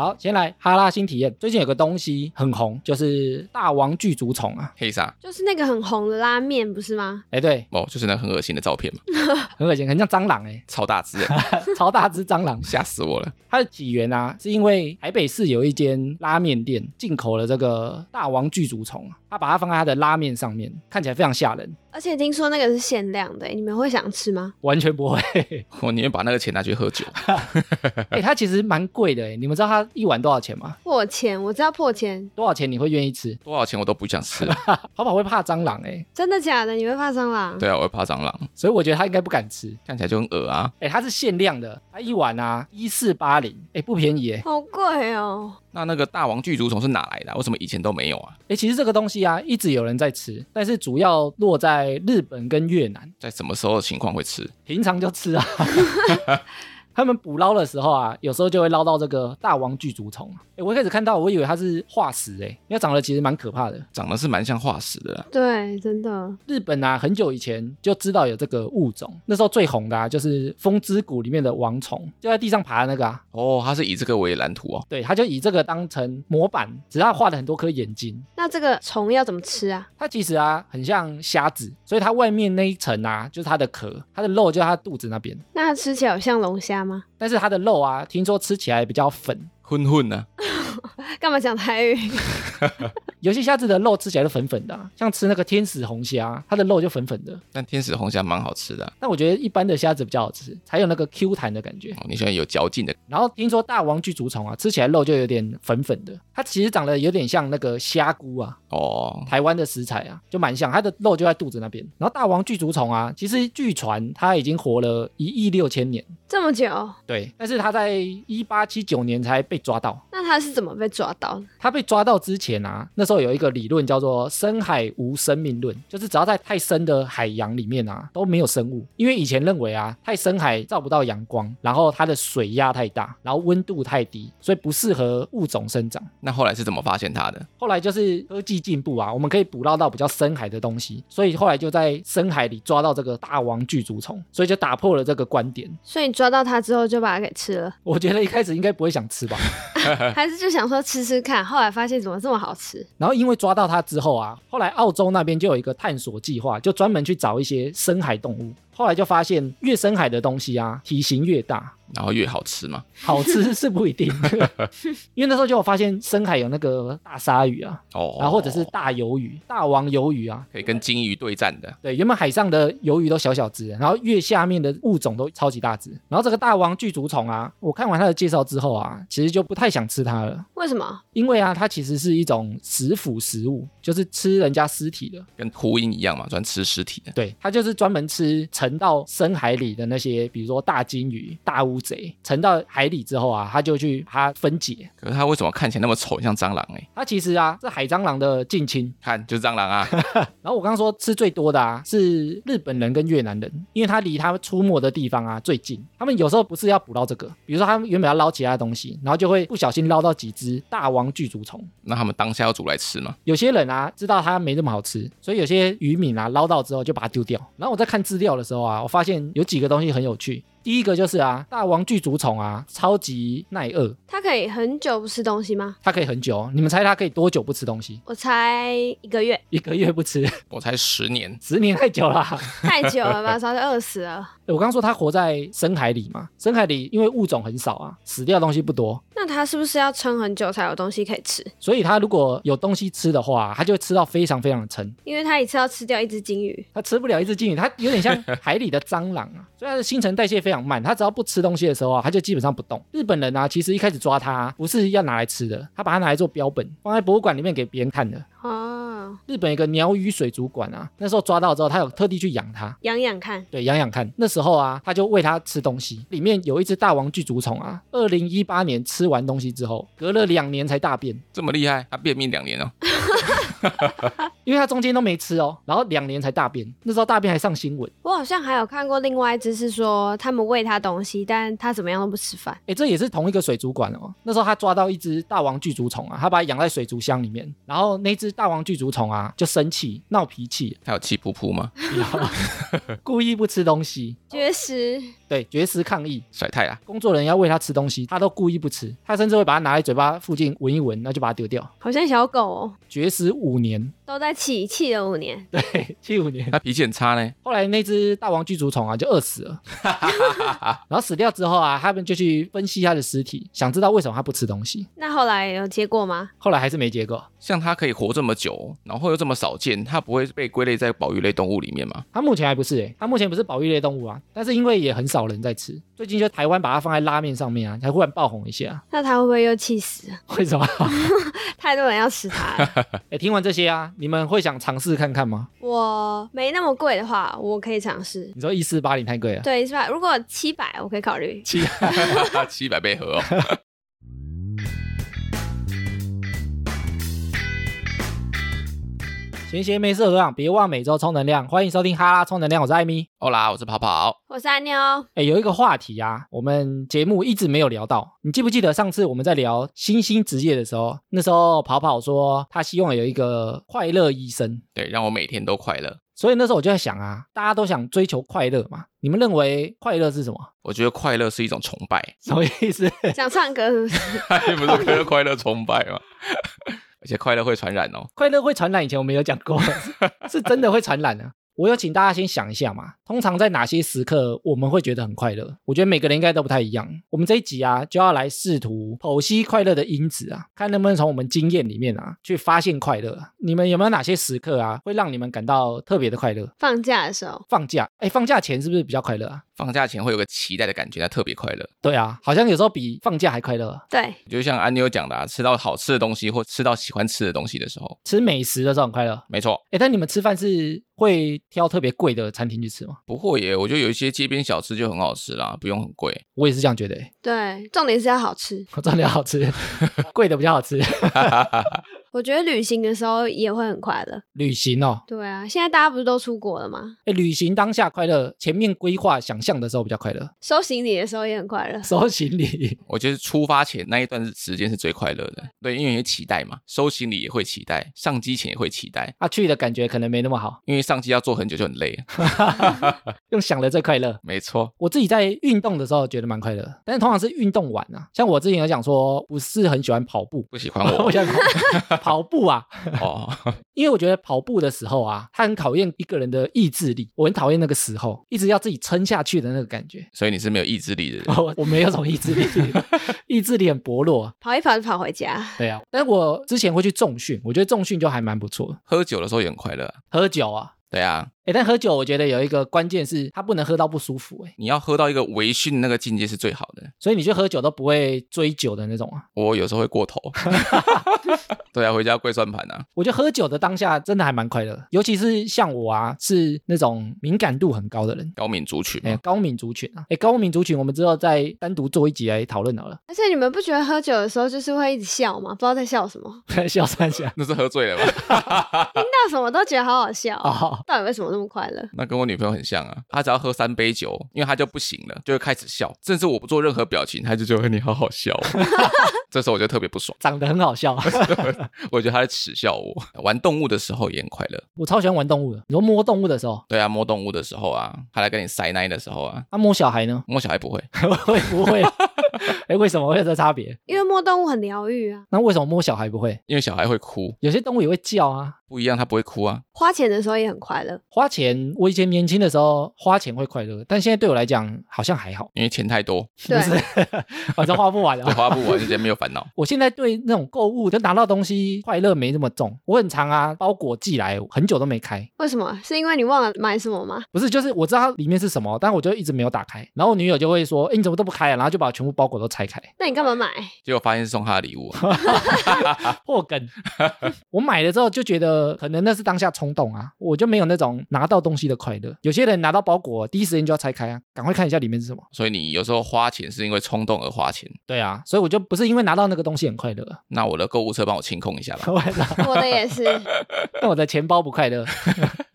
好，先来哈拉新体验。最近有个东西很红，就是大王巨足虫啊。黑啥？就是那个很红的拉面，不是吗？哎，对，哦，就是那很恶心的照片嘛，很恶心，很像蟑螂哎、超大只欸，超大只蟑螂。吓死我了。它的起源啊，是因为台北市有一间拉面店进口了这个大王巨足虫，它把它放在它的拉面上面，看起来非常吓人，而且听说那个是限量的，你们会想吃吗？完全不会。我宁愿把那个钱拿去喝酒。哎、它其实蛮贵的哎，你们知道它一碗多少钱吗？破千，我知道破千，多少钱你会愿意吃？多少钱我都不想吃了。跑跑会怕蟑螂哎，真的假的？你会怕蟑螂？对啊，我会怕蟑螂，所以我觉得他应该不敢吃。看起来就很恶啊。哎，它是限量的，它一碗啊一四八零，哎，不便宜哎。好贵哦。那那个大王巨足虫是哪来的啊？为什么以前都没有啊？哎，其实这个东西啊，一直有人在吃，但是主要落在日本跟越南，在什么时候的情况会吃？平常就吃啊。他们捕捞的时候啊，有时候就会捞到这个大王巨足虫。哎，我一开始看到，我以为它是化石，哎，因为长得其实蛮可怕的。长得是蛮像化石的啦。对，真的。日本啊，很久以前就知道有这个物种，那时候最红的啊，就是风之谷里面的王虫，就在地上爬的那个啊。哦，它是以这个为蓝图哦。对，它就以这个当成模板，只是它画了很多颗眼睛。那这个虫要怎么吃啊？它其实啊，很像虾子，所以它外面那一层啊，就是它的壳，它的肉就在它肚子那边。那它吃起来有像龙虾吗？但是它的肉啊，听说吃起来比较粉。混混呢？干嘛讲台语？有些虾子的肉吃起来都粉粉的啊、像吃那个天使红虾，它的肉就粉粉的。但天使红虾蛮好吃的啊、但我觉得一般的虾子比较好吃，才有那个 Q 弹的感觉。哦，你喜欢有嚼劲的。然后听说大王巨足虫啊，吃起来肉就有点粉粉的，它其实长得有点像那个虾菇啊，哦，台湾的食材啊，就蛮像，它的肉就在肚子那边。然后大王巨足虫啊，其实据传它已经活了一亿六千年，这么久，对，但是它在一八七九年才被抓到。那它是怎么被抓到的？它被抓到之前啊，那时候有一个理论叫做深海无生命论，就是只要在太深的海洋里面啊都没有生物，因为以前认为啊太深海照不到阳光，然后它的水压太大，然后温度太低，所以不适合物种生长。那后来是怎么发现它的？后来就是科技进步啊，我们可以捕捞到比较深海的东西，所以后来就在深海里抓到这个大王巨足虫，所以就打破了这个观点。所以你抓到它之后就把它给吃了，我觉得一开始应该不会想吃吧，还是就想说吃吃看？后来发现怎么这么好吃？然后因为抓到它之后啊，后来澳洲那边就有一个探索计划，就专门去找一些深海动物。后来就发现越深海的东西啊，体型越大，然后越好吃嘛？好吃是不一定，因为那时候就有发现深海有那个大鲨鱼啊，哦，然后或者是大鱿鱼、大王鱿鱼啊，可以跟金鱼对战的。对，原本海上的鱿鱼都小小只，然后越下面的物种都超级大只。然后这个大王巨足虫啊，我看完它的介绍之后啊，其实就不太想吃它了，为什么？因为啊，它其实是一种食腐食物，就是吃人家尸体的。跟秃鹰一样嘛，专吃尸体的。对，它就是专门吃沉到深海里的那些，比如说大金鱼、大乌贼，沉到海里之后啊，它就去把它分解。可是它为什么看起来那么丑，像蟑螂哎？它其实啊是海蟑螂的近亲。看就是蟑螂啊！然后我刚刚说吃最多的啊是日本人跟越南人，因为它离他们出没的地方啊最近。他们有时候不是要捕捞这个，比如说他们原本要捞其他东西，然后就会不小心捞到几只大王巨足虫。那他们当下要煮来吃吗？有些人啊知道它没那么好吃，所以有些渔民啊捞到之后就把它丢掉。然后我在看资料的时候啊，我发现有几个东西很有趣。第一个就是啊，大王巨足虫啊，超级耐饿，它可以很久不吃东西吗？它可以很久哦。你们猜它可以多久不吃东西？我猜一个月，一个月不吃，我才十年，十年太久了啊。太久了吧？早就饿死了。我刚刚说它活在深海里嘛，深海里因为物种很少啊，死掉的东西不多，那它是不是要撑很久才有东西可以吃？所以它如果有东西吃的话，它就会吃到非常非常的撑。因为它一次要吃掉一只金鱼。它吃不了一只金鱼，它有点像海里的蟑螂啊，所以它的新陈代谢非常慢。它只要不吃东西的时候啊，它就基本上不动。日本人啊，其实一开始抓它不是要拿来吃的，他把它拿来做标本，放在博物馆里面给别人看的。哦，日本一个鸟语水族馆啊，那时候抓到之后，他有特地去养它，养养看。对，养养看。那时候啊，他就喂它吃东西，里面有一只大王巨足虫啊，二零一八年吃完东西之后，隔了两年才大便。这么厉害，它便秘两年哦。因 因为他中间都没吃哦，然后两年才大便，那时候大便还上新闻。我好像还有看过另外一只是说他们喂他东西，但他怎么样都不吃饭。哎，这也是同一个水族馆哦。那时候他抓到一只大王巨足虫啊，他把它养在水族箱里面，然后那只大王巨足虫啊就生气闹脾气，他有气噗噗吗？故意不吃东西，绝食，对，绝食抗议。甩太啦，工作人员要喂它吃东西，它都故意不吃，它甚至会把它拿在嘴巴附近闻一闻，那就把它丢掉。好像小狗哦，绝食五年，都在气，气了五年。对，气五年。它脾气很差呢。后来那只大王巨足虫啊就饿死了，然后死掉之后啊，他们就去分析它的尸体，想知道为什么它不吃东西。那后来有结果吗？后来还是没结果。像它可以活这么久，然后又这么少见，它不会被归类在保育类动物里面吗？它目前还不是诶、它目前不是保育类动物啊，但是因为也很少人在吃，最近就台湾把它放在拉面上面啊，才忽然爆红一下。那他会不会又气死？为什么？太多人要吃它了。哎，听完这些啊，你们会想尝试看看吗？我没那么贵的话，我可以尝试。你说一四八零太贵了，对，是吧？如果七百，我可以考虑。七百七百倍合哦。闲闲没事合养，别忘每周充能量。欢迎收听哈拉充能量，我是艾米。欧啦，我是跑跑。我是阿妞，哎，有一个话题啊，我们节目一直没有聊到。你记不记得上次我们在聊新兴职业的时候，那时候跑跑说他希望有一个快乐医生，对，让我每天都快乐。所以那时候我就在想啊，大家都想追求快乐嘛，你们认为快乐是什么？我觉得快乐是一种崇拜，什么意思？想唱歌是不是？你不是快乐快乐崇拜吗？而且快乐会传染哦。快乐会传染，以前我们有讲过，是真的会传染啊、我有请大家先想一下嘛，通常在哪些时刻我们会觉得很快乐？我觉得每个人应该都不太一样。我们这一集啊，就要来试图剖析快乐的因子啊，看能不能从我们经验里面啊，去发现快乐。你们有没有哪些时刻啊，会让你们感到特别的快乐？放假的时候，放假，哎，放假前是不是比较快乐啊？放假前会有个期待的感觉，它特别快乐。对啊，好像有时候比放假还快乐。对，就像安妞讲的、啊，吃到好吃的东西或吃到喜欢吃的东西的时候，吃美食的时候很快乐。没错，哎，但你们吃饭是会挑特别贵的餐厅去吃吗？不会耶。我觉得有一些街边小吃就很好吃啦，不用很贵。我也是这样觉得、欸，对，重点是要好吃。我真的好吃，贵的比较好吃。我觉得旅行的时候也会很快乐。旅行哦，对啊，现在大家不是都出国了吗？哎，旅行当下快乐，前面规划想象的时候比较快乐，收行李的时候也很快乐。收行李。我觉得出发前那一段时间是最快乐的，对，因为有期待嘛，收行李也会期待，上机前也会期待，啊，去的感觉可能没那么好，因为上机要坐很久就很累。用想的最快乐。没错，我自己在运动的时候觉得蛮快乐，但是通常是运动完啊，像我之前有讲说，不是很喜欢跑步，不喜欢我我想跑跑步啊，哦，因为我觉得跑步的时候啊，它很考验一个人的意志力，我很讨厌那个时候一直要自己撑下去的那个感觉。所以你是没有意志力的人。我 我没有什么意志力，意志力很薄弱。跑一跑就跑回家，对啊，但是我之前会去重训，我觉得重训就还蛮不错的。喝酒的时候也很快乐啊，喝酒啊，对啊，哎，但喝酒我觉得有一个关键是它不能喝到不舒服，哎，你要喝到一个微醺那个境界是最好的。所以你去喝酒都不会追酒的那种啊。我有时候会过头，对啊，回家跪算盘啊。我觉得喝酒的当下真的还蛮快乐，尤其是像我啊，是那种敏感度很高的人，高敏族群哎，嘛，高敏族群啊，哎，高敏族群我们之后再单独做一集来讨论好了，而且你们不觉得喝酒的时候就是会一直笑吗？不知道在笑什么，笑三下那是喝醉了吧？听到什么都觉得好好笑。哦。到底为什么那么快乐？那跟我女朋友很像啊，她只要喝三杯酒，因为她就不行了，就会开始笑，甚至我不做任何表情，她就觉得你好好笑哦、这时候我就特别不爽，长得很好笑，我觉得她在耻笑我。玩动物的时候也很快乐，我超喜欢玩动物的。你说摸动物的时候，对啊，摸动物的时候啊，她来跟你塞奶的时候啊，啊摸小孩呢？摸小孩不会，会不会？哎，为什么 会有这差别？因为摸动物很疗愈啊。那为什么摸小孩不会？因为小孩会哭，有些动物也会叫啊。不一样，它不会哭啊。花钱的时候也很快乐。花钱，我以前年轻的时候花钱会快乐，但现在对我来讲好像还好，因为钱太多，对 不是，反正花不完了，啊。花不完，就直接没有烦恼。我现在对那种购物就拿到东西快乐没那么重，我很常啊，包裹寄来很久都没开，为什么？是因为你忘了买什么吗？不是，就是我知道它里面是什么，但我就一直没有打开，然后我女友就会说，哎，你怎么都不开啊？然后就把我全部包裹都拆开，那你干嘛买？结果发现是送他的礼物，破梗。我买了之后就觉得可能那是当下冲动啊，我就没有那种拿到东西的快乐。有些人拿到包裹第一时间就要拆开啊，赶快看一下里面是什么。所以你有时候花钱是因为冲动而花钱。对啊，所以我就不是因为拿到那个东西很快乐，那我的购物车帮我清空一下吧。我的也是。那我的钱包不快乐。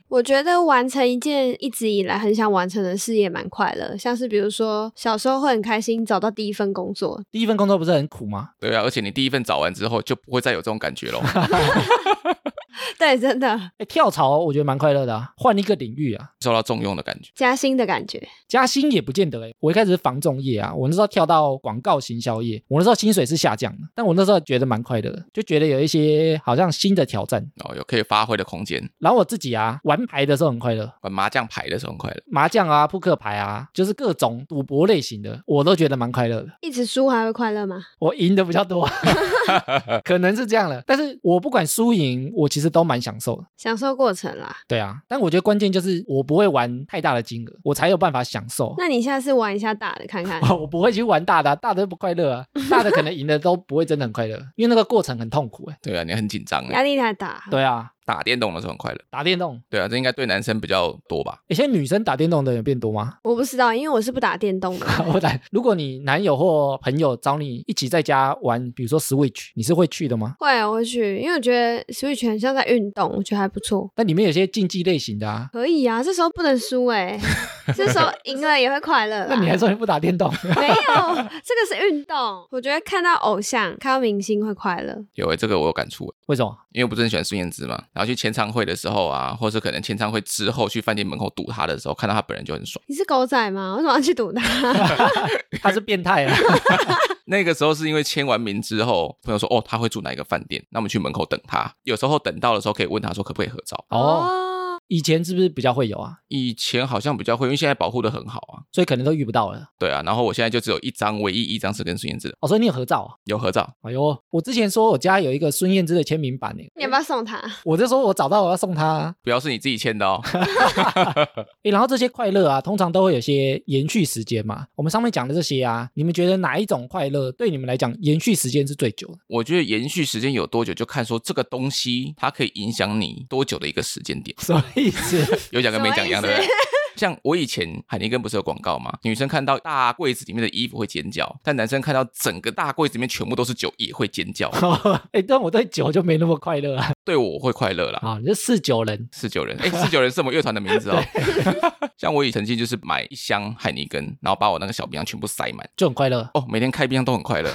我觉得完成一件一直以来很想完成的事也蛮快乐，像是比如说小时候会很开心找到第一份工作，第一份工作不是很苦吗？对啊，而且你第一份找完之后就不会再有这种感觉喽。对，真的哎，跳槽我觉得蛮快乐的啊，换一个领域啊，受到重用的感觉。加薪的感觉，加薪也不见得哎。我一开始是防重业啊，我那时候跳到广告行销业，我那时候薪水是下降的，但我那时候觉得蛮快乐的，就觉得有一些好像新的挑战，哦，有可以发挥的空间。然后我自己啊，玩牌的时候很快乐，玩麻将牌的时候很快乐。麻将啊、扑克牌啊，就是各种赌博类型的，我都觉得蛮快乐的。一直输还会快乐吗？我赢的比较多，可能是这样了。但是我不管输赢，我其实都蛮享受的。享受过程啦。对啊，但我觉得关键就是我不会玩太大的金额，我才有办法享受。那你下次玩一下大的看看。我不会去玩大的啊，大的不快乐啊，大的可能赢的都不会真的很快乐，因为那个过程很痛苦哎。对啊，你很紧张哎。压力太大。对啊，打电动的时候很快乐。打电动，对啊，这应该对男生比较多吧？诶现在女生打电动的有变多吗？我不知道，因为我是不打电动的。我打，如果你男友或朋友找你一起在家玩，比如说 Switch，你是会去的吗？会，我会去，因为我觉得 Switch 很像在运动，我觉得还不错。那里面有些竞技类型的啊，可以啊，这时候不能输哎，这时候赢了也会快乐。那你还说你不打电动？没有，这个是运动。我觉得看到偶像、看到明星会快乐。有诶，这个我有感触诶，为什么？因为我不是很喜欢孙燕姿嘛，然后去签唱会的时候啊，或是可能签唱会之后去饭店门口堵他的时候，看到他本人就很爽。你是狗仔吗？为什么要去堵他？他是变态啊！那个时候是因为签完名之后，朋友说哦他会住哪一个饭店，那我们去门口等他。有时候等到的时候可以问他说可不可以合照。哦，以前是不是比较会有啊？以前好像比较会，因为现在保护的很好啊。所以可能都遇不到了。对啊，然后我现在就只有一张，唯一一张是跟孙燕姿的，哦，所以你有合照啊？有合照。哎呦，我之前说我家有一个孙燕姿的签名版呢，你要不要送他？我就说我找到我要送他啊。不要是你自己签的哦。诶，然后这些快乐啊，通常都会有些延续时间嘛。我们上面讲的这些啊，你们觉得哪一种快乐对你们来讲延续时间是最久的？我觉得延续时间有多久，就看说这个东西它可以影响你多久的一个时间点。什么意思？有讲跟没讲一样，对不对？像我以前海尼根不是有广告吗？女生看到大柜子里面的衣服会尖叫，但男生看到整个大柜子里面全部都是酒也会尖叫。哎，但我对酒就没那么快乐啊。对我会快乐啦。啊，你是四九人，四九人，哎，四九人是我们乐团的名字哦。像我以前曾经就是买一箱海尼根，然后把我那个小冰箱全部塞满，就很快乐。哦，每天开冰箱都很快乐，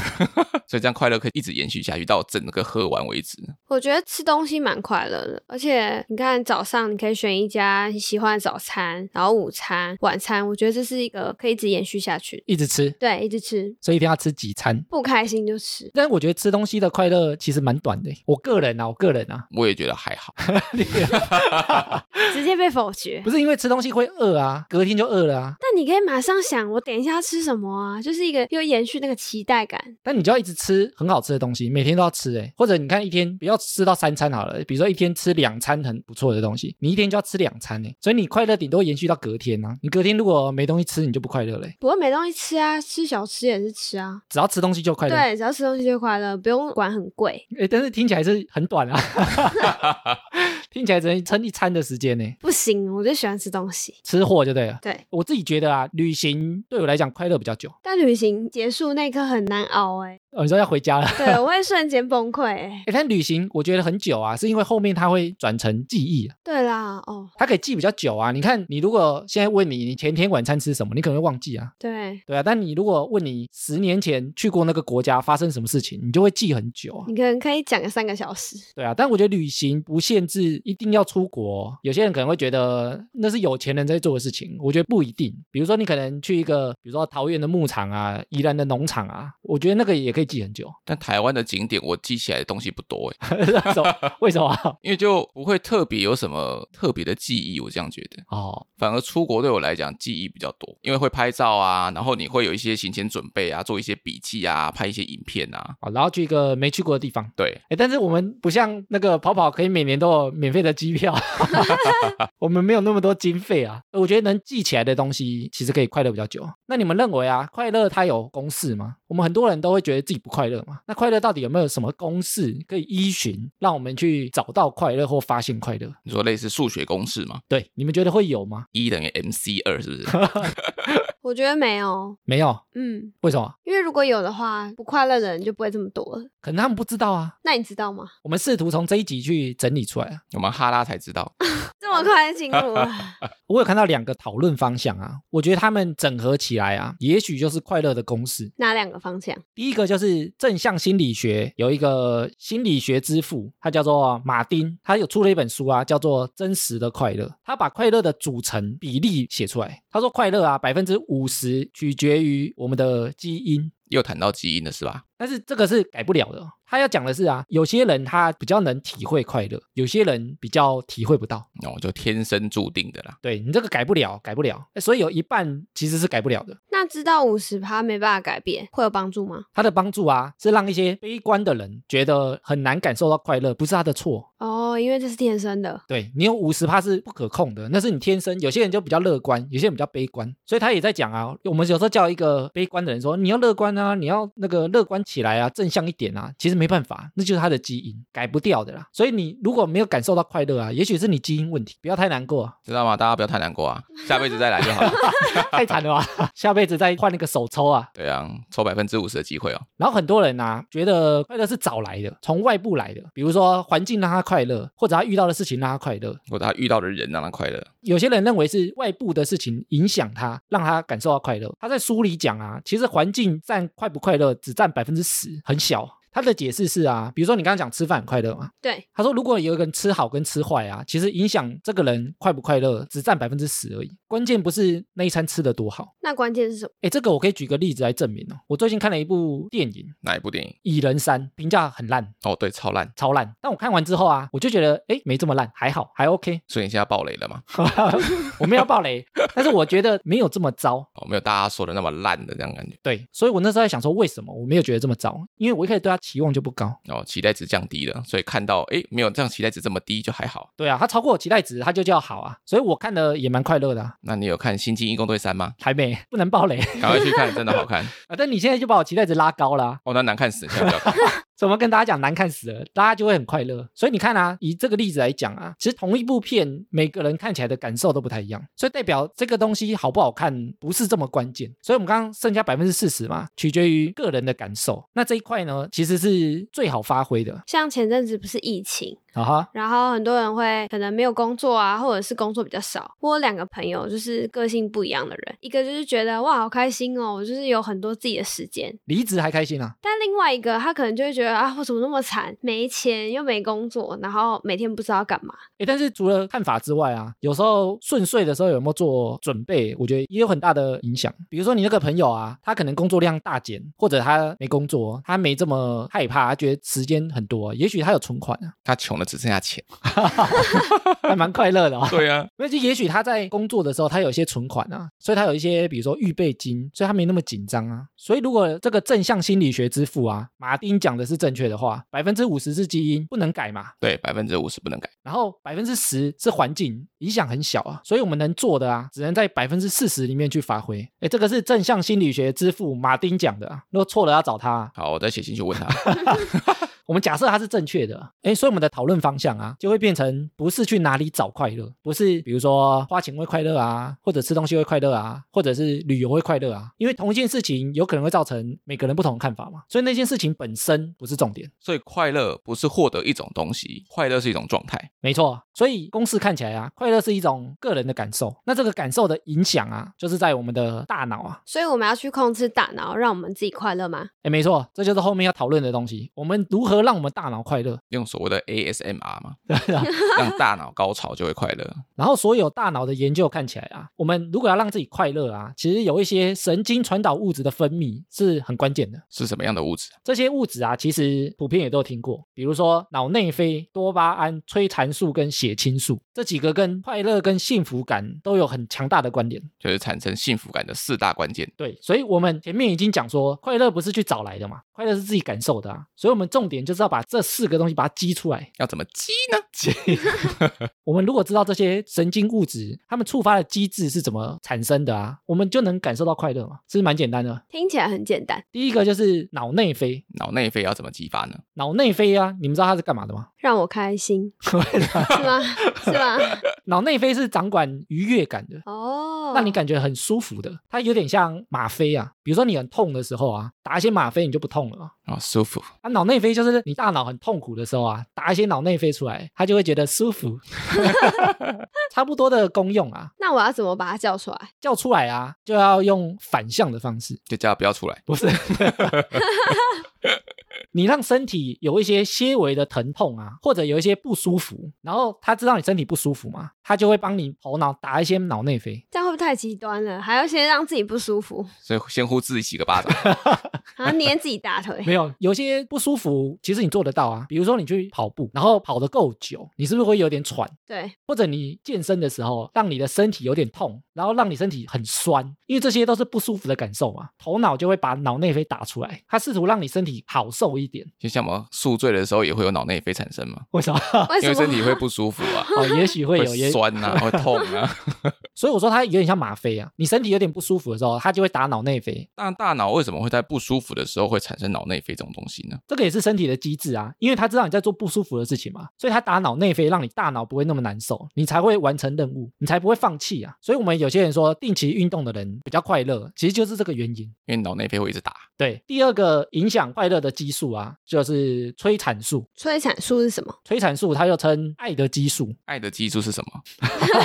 所以这样快乐可以一直延续下去到整个喝完为止。我觉得吃东西蛮快乐的，而且你看早上你可以选一家你喜欢的早餐，然后午餐、晚餐，我觉得这是一个可以一直延续下去。一直吃，对，一直吃，所以一定要吃几餐。不开心就吃。但我觉得吃东西的快乐其实蛮短的。我个人啊，我个人啊，我也觉得还好，直接被否决不。是因为吃东西会饿啊，隔天就饿了啊。但你可以马上想，我等一下要吃什么啊？就是一个又延续那个期待感。但你就要一直吃很好吃的东西，每天都要吃哎。或者你看一天不要吃到三餐好了，比如说一天吃两餐很不错的东西，你一天就要吃两餐哎。所以你快乐顶多延续到隔天啊。你隔天如果没东西吃，你就不快乐嘞。不过没东西吃啊，吃小吃也是吃啊。只要吃东西就快乐。对，只要吃东西就快乐，不用管很贵。哎，但是听起来是很短啊，听起来只能撑一餐的时间呢。不行，我就喜欢吃东西。吃货就对了。对，我自己觉得啊，旅行对我来讲快乐比较久。但旅行结束那一刻很难熬哎、哦，你说要回家了。对我会 瞬间崩溃哎、哎，但旅行我觉得很久啊，是因为后面它会转成记忆啊，对啦，哦，它可以记比较久啊。你看，你如果现在问你你前天晚餐吃什么，你可能会忘记啊。对，对啊，但你如果问你十年前去过那个国家发生什么事情，你就会记很久啊。你可能可以讲个三个小时。对啊，但我觉得旅行不限制一定要出国，有些人可能会觉得那是有钱人在做的事情，我觉得不一定。比如说你可能去一个，比如说桃园的牧场啊、宜兰的农场啊，我觉得那个也可以可以记很久。但台湾的景点我记起来的东西不多哎，为什么？因为就不会特别有什么特别的记忆，我这样觉得。哦，反而出国对我来讲记忆比较多，因为会拍照啊，然后你会有一些行前准备啊，做一些笔记啊，拍一些影片啊。好，然后去一个没去过的地方。对，哎，但是我们不像那个跑跑，可以每年都有免费的机票，我们没有那么多经费啊。我觉得能记起来的东西，其实可以快乐比较久。那你们认为啊，快乐它有公式吗？我们很多人都会觉得自己不快乐嘛。那快乐到底有没有什么公式可以依循，让我们去找到快乐或发现快乐？你说类似数学公式吗？对，你们觉得会有吗？一等于 mc 二是不是？我觉得没有，没有，嗯，为什么？因为如果有的话，不快乐的人就不会这么多了。可能他们不知道啊。那你知道吗？我们试图从这一集去整理出来啊。我们哈拉才知道，这 么快就进入了，我有看到两个讨论方向啊，我觉得他们整合起来啊，也许就是快乐的公式。哪两个方向？第一个就是正向心理学有一个心理学之父，他叫做马丁，他有出了一本书啊，叫做《真实的快乐》。他把快乐的组成比例写出来。他说，快乐啊，百分之五十取决于我们的基因，又谈到基因了是吧？但是这个是改不了的。他要讲的是啊，有些人他比较能体会快乐，有些人比较体会不到。哦，就天生注定的啦。对你这个改不了，改不了。所以有一半其实是改不了的。那知道五十趴没办法改变，会有帮助吗？他的帮助啊，是让一些悲观的人觉得很难感受到快乐，不是他的错。哦，因为这是天生的。对你有五十趴是不可控的，那是你天生。有些人就比较乐观，有些人比较悲观。所以他也在讲啊，我们有时候叫一个悲观的人说，你要乐观啊，你要那个乐观起来啊，正向一点啊。其实没办法，那就是他的基因改不掉的啦。所以你如果没有感受到快乐啊，也许是你基因问题，不要太难过、啊，知道吗？大家不要太难过啊，下辈子再来就好了。太惨了吧？下辈子再换那个手抽啊。对啊，抽百分之五十的机会哦。然后很多人啊，觉得快乐是找来的，从外部来的，比如说环境让他快乐，或者他遇到的事情让他快乐。或者他遇到的人让他快乐。有些人认为是外部的事情影响他，让他感受到快乐。他在书里讲啊，其实环境占快不快乐只占百分之十，很小。他的解释是啊，比如说你刚刚讲吃饭很快乐嘛，对，他说如果有一个人吃好跟吃坏啊，其实影响这个人快不快乐只占百分之十而已。关键不是那一餐吃的多好。那关键是什么？哎，这个我可以举个例子来证明哦。我最近看了一部电影《哪一部电影？蚁人三》，评价很烂，哦，对，超烂。超烂。但我看完之后啊，我就觉得哎，没这么烂，还好，还 OK。所以你现在爆雷了吗？我没有爆雷，但是我觉得没有这么糟。哦，没有大家说的那么烂的这样感觉。对，所以我那时候在想说，为什么我没有觉得这么糟？因为我一开始对他期望就不高。哦，期待值降低了，所以看到哎，没有这样期待值这么低就还好。对啊，它超过我期待值，它就叫好啊。所以我看的也蛮快乐的、啊。那你有看《星际义工队三》吗？还没，不能爆雷赶快去看，真的好看。啊！但你现在就把我期待值拉高了啊、哦，那难看死，现在不要看。怎么跟大家讲难看死了，大家就会很快乐。所以你看啊，以这个例子来讲啊，其实同一部片，每个人看起来的感受都不太一样，所以代表这个东西好不好看不是这么关键。所以我们刚刚剩下百分之四十嘛，取决于个人的感受。那这一块呢，其实是最好发挥的。像前阵子不是疫情，啊哈，然后很多人会可能没有工作啊，或者是工作比较少。我有两个朋友就是个性不一样的人，一个就是觉得哇好开心哦，我就是有很多自己的时间，离职还开心啊？但另外一个他可能就会觉得啊我怎么那么惨，没钱又没工作，然后每天不知道干嘛。哎，但是除了看法之外啊，有时候顺遂的时候有没有做准备，我觉得也有很大的影响。比如说你那个朋友啊，他可能工作量大减，或者他没工作，他没这么害怕，他觉得时间很多，也许他有存款啊，他穷的只剩下钱。还蛮快乐的啊、对啊，因为就也许他在工作的时候，他有一些存款啊，所以他有一些比如说预备金，所以他没那么紧张啊。所以如果这个正向心理学之父啊，马丁讲的是正确的话，百分之五十是基因不能改嘛，对，百分之五十不能改。然后百分之十是环境，影响很小啊，所以我们能做的啊，只能在百分之四十里面去发挥。哎，这个是正向心理学之父马丁讲的啊，如果错了要找他啊、好，我再写信去问他。我们假设它是正确的，哎，所以我们的讨论方向啊，就会变成不是去哪里找快乐，不是比如说花钱会快乐啊，或者吃东西会快乐啊，或者是旅游会快乐啊，因为同一件事情有可能会造成每个人不同的看法嘛，所以那件事情本身不是重点，所以快乐不是获得一种东西，快乐是一种状态。没错。所以公式看起来啊，快乐是一种个人的感受，那这个感受的影响啊，就是在我们的大脑啊，所以我们要去控制大脑，让我们自己快乐吗？哎，没错，这就是后面要讨论的东西。我们如何何让我们大脑快乐？用所谓的 ASMR 嘛，对啊。让大脑高潮就会快乐。然后所有大脑的研究看起来啊，我们如果要让自己快乐啊，其实有一些神经传导物质的分泌是很关键的。是什么样的物质？这些物质啊，其实普遍也都听过，比如说脑内啡、多巴胺、催产素跟血清素这几个跟快乐跟幸福感都有很强大的关联。就是产生幸福感的四大关键。对，所以我们前面已经讲说，快乐不是去找来的嘛，快乐是自己感受的啊。所以我们重点就是要把这四个东西把它激出来。要怎么激呢？我们如果知道这些神经物质它们触发的机制是怎么产生的啊，我们就能感受到快乐嘛，是不是蛮简单的？听起来很简单，第一个就是脑内啡，脑内啡要怎么激发呢？脑内啡啊，你们知道它是干嘛的吗？让我开心，是吗？是吗？脑内啡是掌管愉悦感的，哦，让你感觉很舒服的。它有点像吗啡啊，比如说你很痛的时候啊，打一些吗啡你就不痛了啊。哦，舒服。啊，脑内啡就是你大脑很痛苦的时候啊，打一些脑内啡出来，它就会觉得舒服，差不多的功用啊。那我要怎么把它叫出来？叫出来啊，就要用反向的方式，就叫他不要出来。不是。你让身体有一些些微的疼痛啊，或者有一些不舒服，然后他知道你身体不舒服嘛，他就会帮你头脑打一些脑内啡。这样会不会太极端了？还要先让自己不舒服，所以先呼自己几个巴掌。然后捏自己大腿。没有，有些不舒服，其实你做得到啊。比如说你去跑步，然后跑得够久，你是不是会有点喘？对，或者你健身的时候，让你的身体有点痛，然后让你身体很酸，因为这些都是不舒服的感受嘛。头脑就会把脑内啡打出来，它试图让你身体好受一点。就像我们宿醉的时候也会有脑内啡产生嘛，为什么？为什么？因为身体会不舒服啊，哦，也许会有，也酸啊，会痛啊。所以我说它有点像吗啡啊。你身体有点不舒服的时候，它就会打脑内啡。但大脑为什么会在不舒服的时候会产生脑内啡这种东西呢？这个也是身体的机制啊，因为它知道你在做不舒服的事情嘛，所以它打脑内啡，让你大脑不会那么难受，你才会完成任务，你才不会放弃啊。所以我们有些人说定期运动的人比较快乐，其实就是这个原因。因为脑内啡会一直打。对，第二个影响快乐的激素啊，就是催产素。催产素是什么？催产素它又称爱的激素，爱的激素是什么？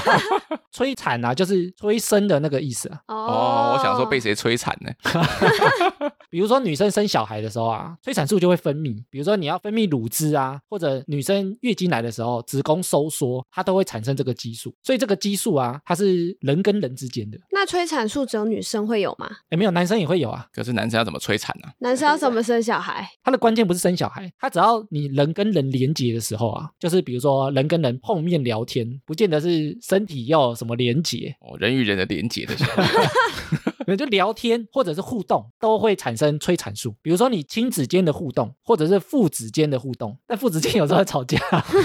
催产啊，就是催生的那个意思啊。哦，我想说被谁摧残呢？比如说女生生小孩的时候啊，催产素就会分泌。比如说你要分泌乳汁啊，或者女生月经来的时候子宫收缩，它都会产生这个激素。所以这个激素啊，它是人跟人之间的。那催产素只有女生会有吗？哎，没有，男生也会有啊。可是男生要怎么催产呢？男生要怎么生小孩？他的关键不是生小孩，他只要你人跟人连接的时候啊，就是比如说人跟人碰面聊天，不见得是身体要有什么连接，哦，人与人的连结的时候，那 就聊天或者是互动都会产生催产素。比如说你亲子间的互动，或者是父子间的互动，但父子间有时候会吵架，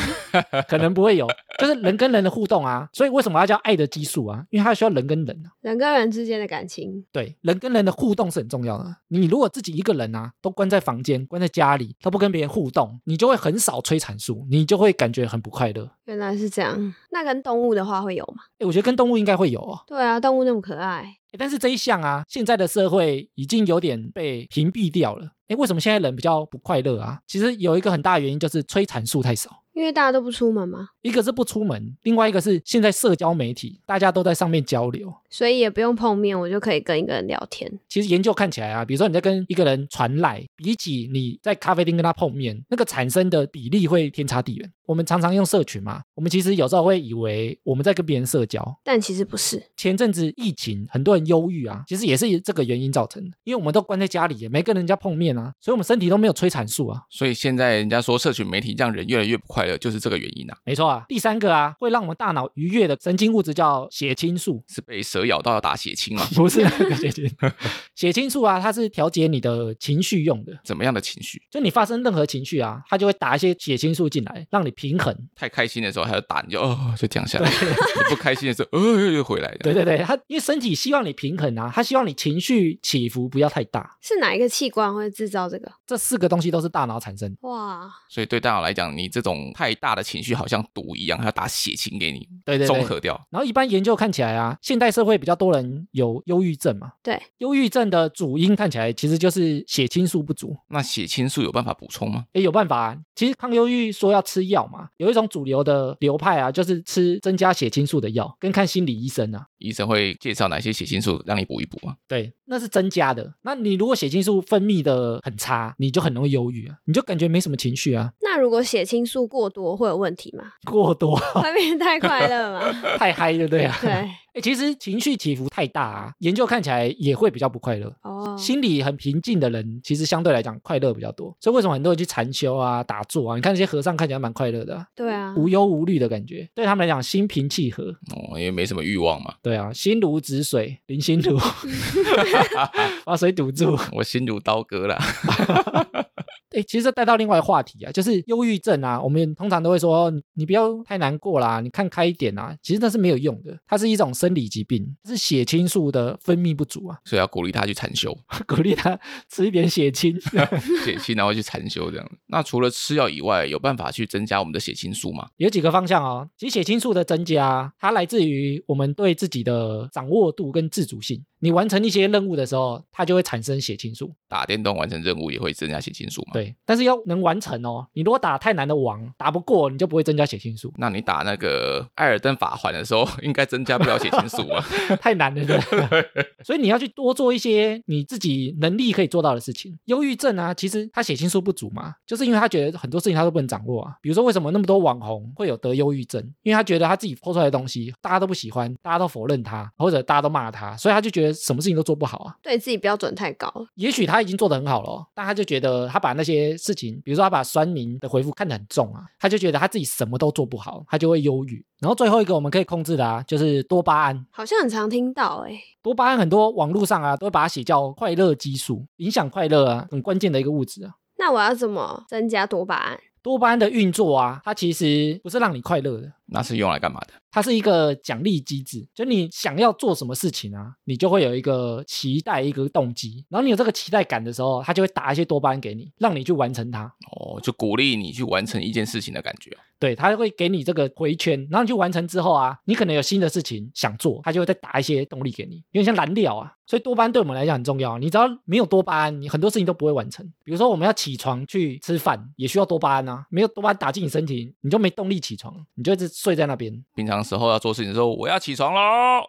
可能不会有，就是人跟人的互动啊。所以为什么要叫爱的激素啊？因为它需要人跟人啊。人跟人之间的感情，对，人跟人的互动是很重要的。你如果自己一个人啊，都关在房间、关在家里，都不跟别人互动，你就会很少催产素，你就会感觉很不快乐。原来是这样。那跟动物的话会有吗？哎，我觉得跟动物应该会有哦。对啊，动物那么可爱。诶但是这一项啊，现在的社会已经有点被屏蔽掉了。哎，为什么现在人比较不快乐啊？其实有一个很大的原因就是催产素太少。因为大家都不出门嘛，一个是不出门，另外一个是现在社交媒体大家都在上面交流，所以也不用碰面，我就可以跟一个人聊天。其实研究看起来啊，比如说你在跟一个人传赖，比起你在咖啡厅跟他碰面，那个产生的比例会天差地远。我们常常用社群嘛，我们其实有时候会以为我们在跟别人社交，但其实不是。前阵子疫情，很多人忧郁啊，其实也是这个原因造成的，因为我们都关在家里，也没跟人家碰面啊，所以我们身体都没有催产素啊。所以现在人家说社群媒体让人越来越不快乐，就是这个原因啊。没错啊，第三个啊，会让我们大脑愉悦的神经物质叫血清素，是被蛇咬到要打血清吗？不是那个血清，血清素啊，它是调节你的情绪用的。怎么样的情绪？就你发生任何情绪啊，它就会打一些血清素进来，让你平衡。太开心的时候，它就打，你就哦，就降下来；你不开心的时候，哦，又回来。对对对，它因为身体希望你平衡啊，它希望你情绪起伏不要太大。是哪一个器官会制造这个？这四个东西都是大脑产生。哇！所以对大脑来讲，你这种太大的情绪好像毒一样，它要打血清给你，对对对中和掉。然后一般研究看起来啊，现代社会比较多人有忧郁症嘛，对，忧郁症的主因看起来其实就是血清素不足。那血清素有办法补充吗？也有办法啊。其实抗忧郁说要吃药嘛，有一种主流的流派啊，就是吃增加血清素的药，跟看心理医生啊。医生会介绍哪些血清素让你补一补啊？对，那是增加的。那你如果血清素分泌的很差，你就很容易忧郁啊，你就感觉没什么情绪啊，那如果血清素过多会有问题吗？过多会变得太快乐吗？太嗨，对不对啊？对，哎，其实情绪起伏太大啊，研究看起来也会比较不快乐。哦，心里很平静的人，其实相对来讲快乐比较多。所以为什么很多人去禅修啊、打坐啊？你看那些和尚看起来蛮快乐的啊、对啊，无忧无虑的感觉，对他们来讲心平气和。哦，因为没什么欲望嘛，对啊，心如止水，零心如 把水堵住。我心如刀割啦。哎，其实这带到另外一个话题啊，就是忧郁症啊。我们通常都会说，你你不要太难过啦，你看开一点啊。其实那是没有用的，它是一种生理疾病，是血清素的分泌不足啊。所以要鼓励他去禅修，鼓励他吃一点血清。血清然后去禅修这样。那除了吃药以外，有办法去增加我们的血清素吗？有几个方向哦。其实血清素的增加，它来自于我们对自己的掌握度跟自主性。你完成一些任务的时候，它就会产生血清素。打电动完成任务也会增加血清素吗？。对，但是要能完成哦。你如果打太难的王，打不过，你就不会增加血清素，那你打那个艾尔登法环的时候，应该增加不了血清素吧？太难了。所以你要去多做一些你自己能力可以做到的事情。忧郁症啊，其实他血清素不足嘛，就是因为他觉得很多事情他都不能掌握啊。比如说为什么那么多网红会有得忧郁症？因为他觉得他自己抛出来的东西大家都不喜欢，大家都否认他，或者大家都骂他，所以他就觉得什么事情都做不好啊。对自己标准太高了。也许他已经做得很好了哦，但他就觉得他把那些事情，比如说他把酸民的回复看得很重啊，他就觉得他自己什么都做不好，他就会忧郁。然后最后一个我们可以控制的啊，就是多巴胺。好像很常听到哎、多巴胺很多网络上啊都会把它写叫快乐激素，影响快乐啊，很关键的一个物质啊。那我要怎么增加多巴胺？多巴胺的运作啊，它其实不是让你快乐的，那是用来干嘛的？它是一个奖励机制，就你想要做什么事情啊，你就会有一个期待、一个动机，然后你有这个期待感的时候，它就会打一些多巴胺给你，让你去完成它。哦，就鼓励你去完成一件事情的感觉。对，它会给你这个回圈，然后你去完成之后啊，你可能有新的事情想做，它就会再打一些动力给你，有点像燃料啊。所以多巴胺对我们来讲很重要，你只要没有多巴胺，你很多事情都不会完成。比如说我们要起床去吃饭，也需要多巴胺啊，没有多巴胺打进你身体，你就没动力起床，你就一直睡在那边。平常时候要做事情的时候，我要起床喽，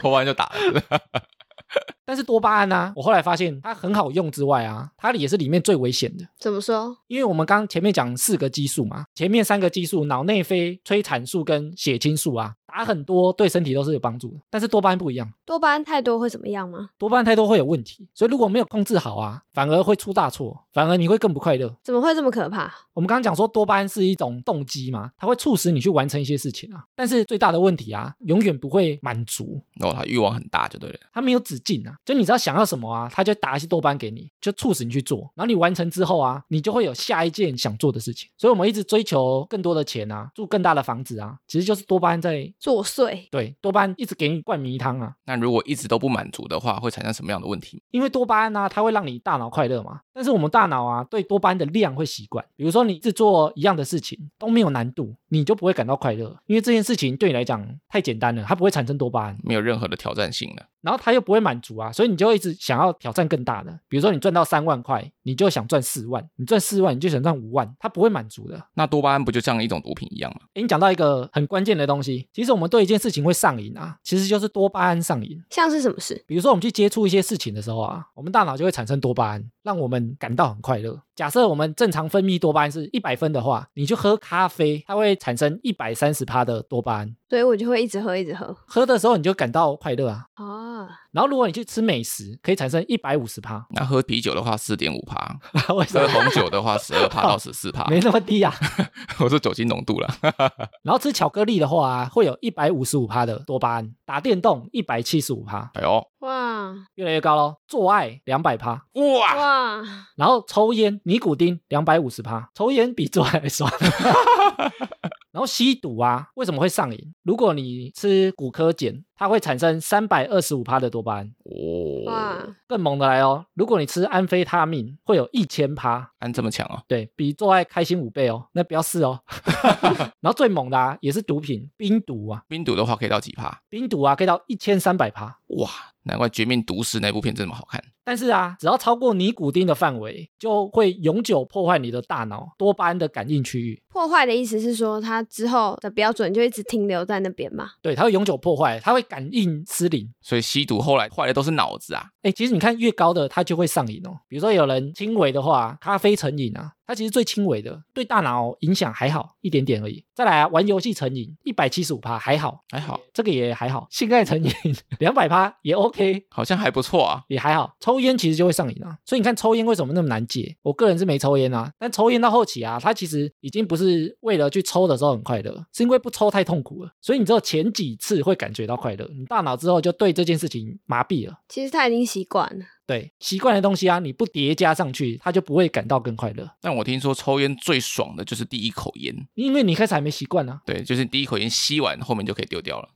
多巴胺就打了。但是多巴胺呢、我后来发现它很好用之外啊，它也是里面最危险的。怎么说？因为我们刚前面讲四个激素嘛，前面三个激素脑内啡、催产素跟血清素啊，打很多对身体都是有帮助的。但是多巴胺不一样，多巴胺太多会怎么样吗？多巴胺太多会有问题，所以如果没有控制好啊，反而会出大错，反而你会更不快乐。怎么会这么可怕？我们刚刚讲说多巴胺是一种动机嘛，它会促使你去完成一些事情啊，但是最大的问题啊，永远不会满足，哦，他欲望很大就对了。他没有止境啊。就你知道想要什么啊，他就打一些多巴胺给你，就促使你去做，然后你完成之后啊，你就会有下一件想做的事情。所以我们一直追求更多的钱啊，住更大的房子啊，其实就是多巴胺在作祟。对多巴胺一直给你灌迷汤啊。那如果一直都不满足的话，会产生什么样的问题？因为多巴胺呢、它会让你大脑快乐嘛。但是我们大脑啊，对多巴胺的量会习惯。比如说，你一直做一样的事情都没有难度，你就不会感到快乐，因为这件事情对你来讲太简单了，它不会产生多巴胺，没有任何的挑战性了。然后他又不会满足啊，所以你就一直想要挑战更大的。比如说，你赚到三万块，你就想赚四万；你赚四万，你就想赚五万，他不会满足的。那多巴胺不就像一种毒品一样吗？诶，你讲到一个很关键的东西，其实我们对一件事情会上瘾啊，其实就是多巴胺上瘾。像是什么事？比如说，我们去接触一些事情的时候啊，我们大脑就会产生多巴胺，让我们感到很快乐。假设我们正常分泌多巴胺是一百分的话，你就喝咖啡，它会产生一百三十趴的多巴胺，所以我就会一直喝，一直喝。喝的时候你就感到快乐啊。哦，然后如果你去吃美食，可以产生一百五十趴，那喝啤酒的话四点五帕？喝红酒的话十二帕到十四帕，没那么低啊。我说酒精浓度了。然后吃巧克力的话、啊，会有一百五十五趴的多巴胺；打电动一百七十五趴，哎呦，哇越来越高喽。做爱两百趴，哇，哇，然后抽烟尼古丁两百五十趴，抽烟比做爱还爽。然后吸毒啊，为什么会上瘾？如果你吃骨科碱，它会产生三百二十五帕的多巴胺。哦，哇，更猛的来哦，如果你吃安非他命，会有一千趴，安这么强哦，对比做爱开心五倍哦。那不要试哦。然后最猛的啊，也是毒品，冰毒啊，冰毒的话可以到几趴？冰毒啊可以到一千三百趴。哇，难怪《绝命毒师》那部片这么好看。但是啊，只要超过尼古丁的范围，就会永久破坏你的大脑多巴胺的感应区域。破坏的意思是说，它之后的标准就一直停留在那边嘛？对，它会永久破坏，它会感应失灵。所以吸毒后来坏的都是脑子啊。哎，其实你看越高的，他就会上瘾哦。比如说有人轻微的话，咖啡成瘾啊，它其实最轻微的，对大脑影响还好一点点而已。再来啊，玩游戏成瘾，一百七十五趴还好，还好，这个也还好。性爱成瘾两百趴也 OK，好像还不错啊。也还好。抽烟其实就会上瘾啊，所以你看抽烟为什么那么难戒？我个人是没抽烟啊，但抽烟到后期啊，它其实已经不是为了去抽的时候很快乐，是因为不抽太痛苦了。所以你只有前几次会感觉到快乐，你大脑之后就对这件事情麻痹了。其实他已经习惯了。对习惯的东西啊，你不叠加上去，他就不会感到更快乐。但我听说抽烟最爽的就是第一口烟，因为你开始还没习惯啊。对，就是第一口烟吸完，后面就可以丢掉了，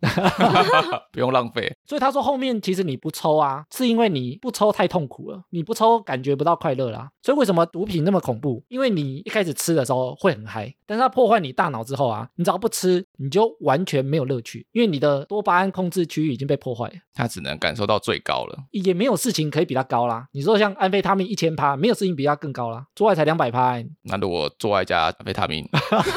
不用浪费。所以他说后面其实你不抽啊，是因为你不抽太痛苦了，你不抽感觉不到快乐啦。所以为什么毒品那么恐怖？因为你一开始吃的时候会很嗨，但是它破坏你大脑之后啊，你只要不吃，你就完全没有乐趣，因为你的多巴胺控制区域已经被破坏了，它只能感受到最高了，也没有事情可以比它高啦。你说。像安非他命一千趴，没有事情比它更高啦。做爱才两百趴，那如果做爱加安非他命，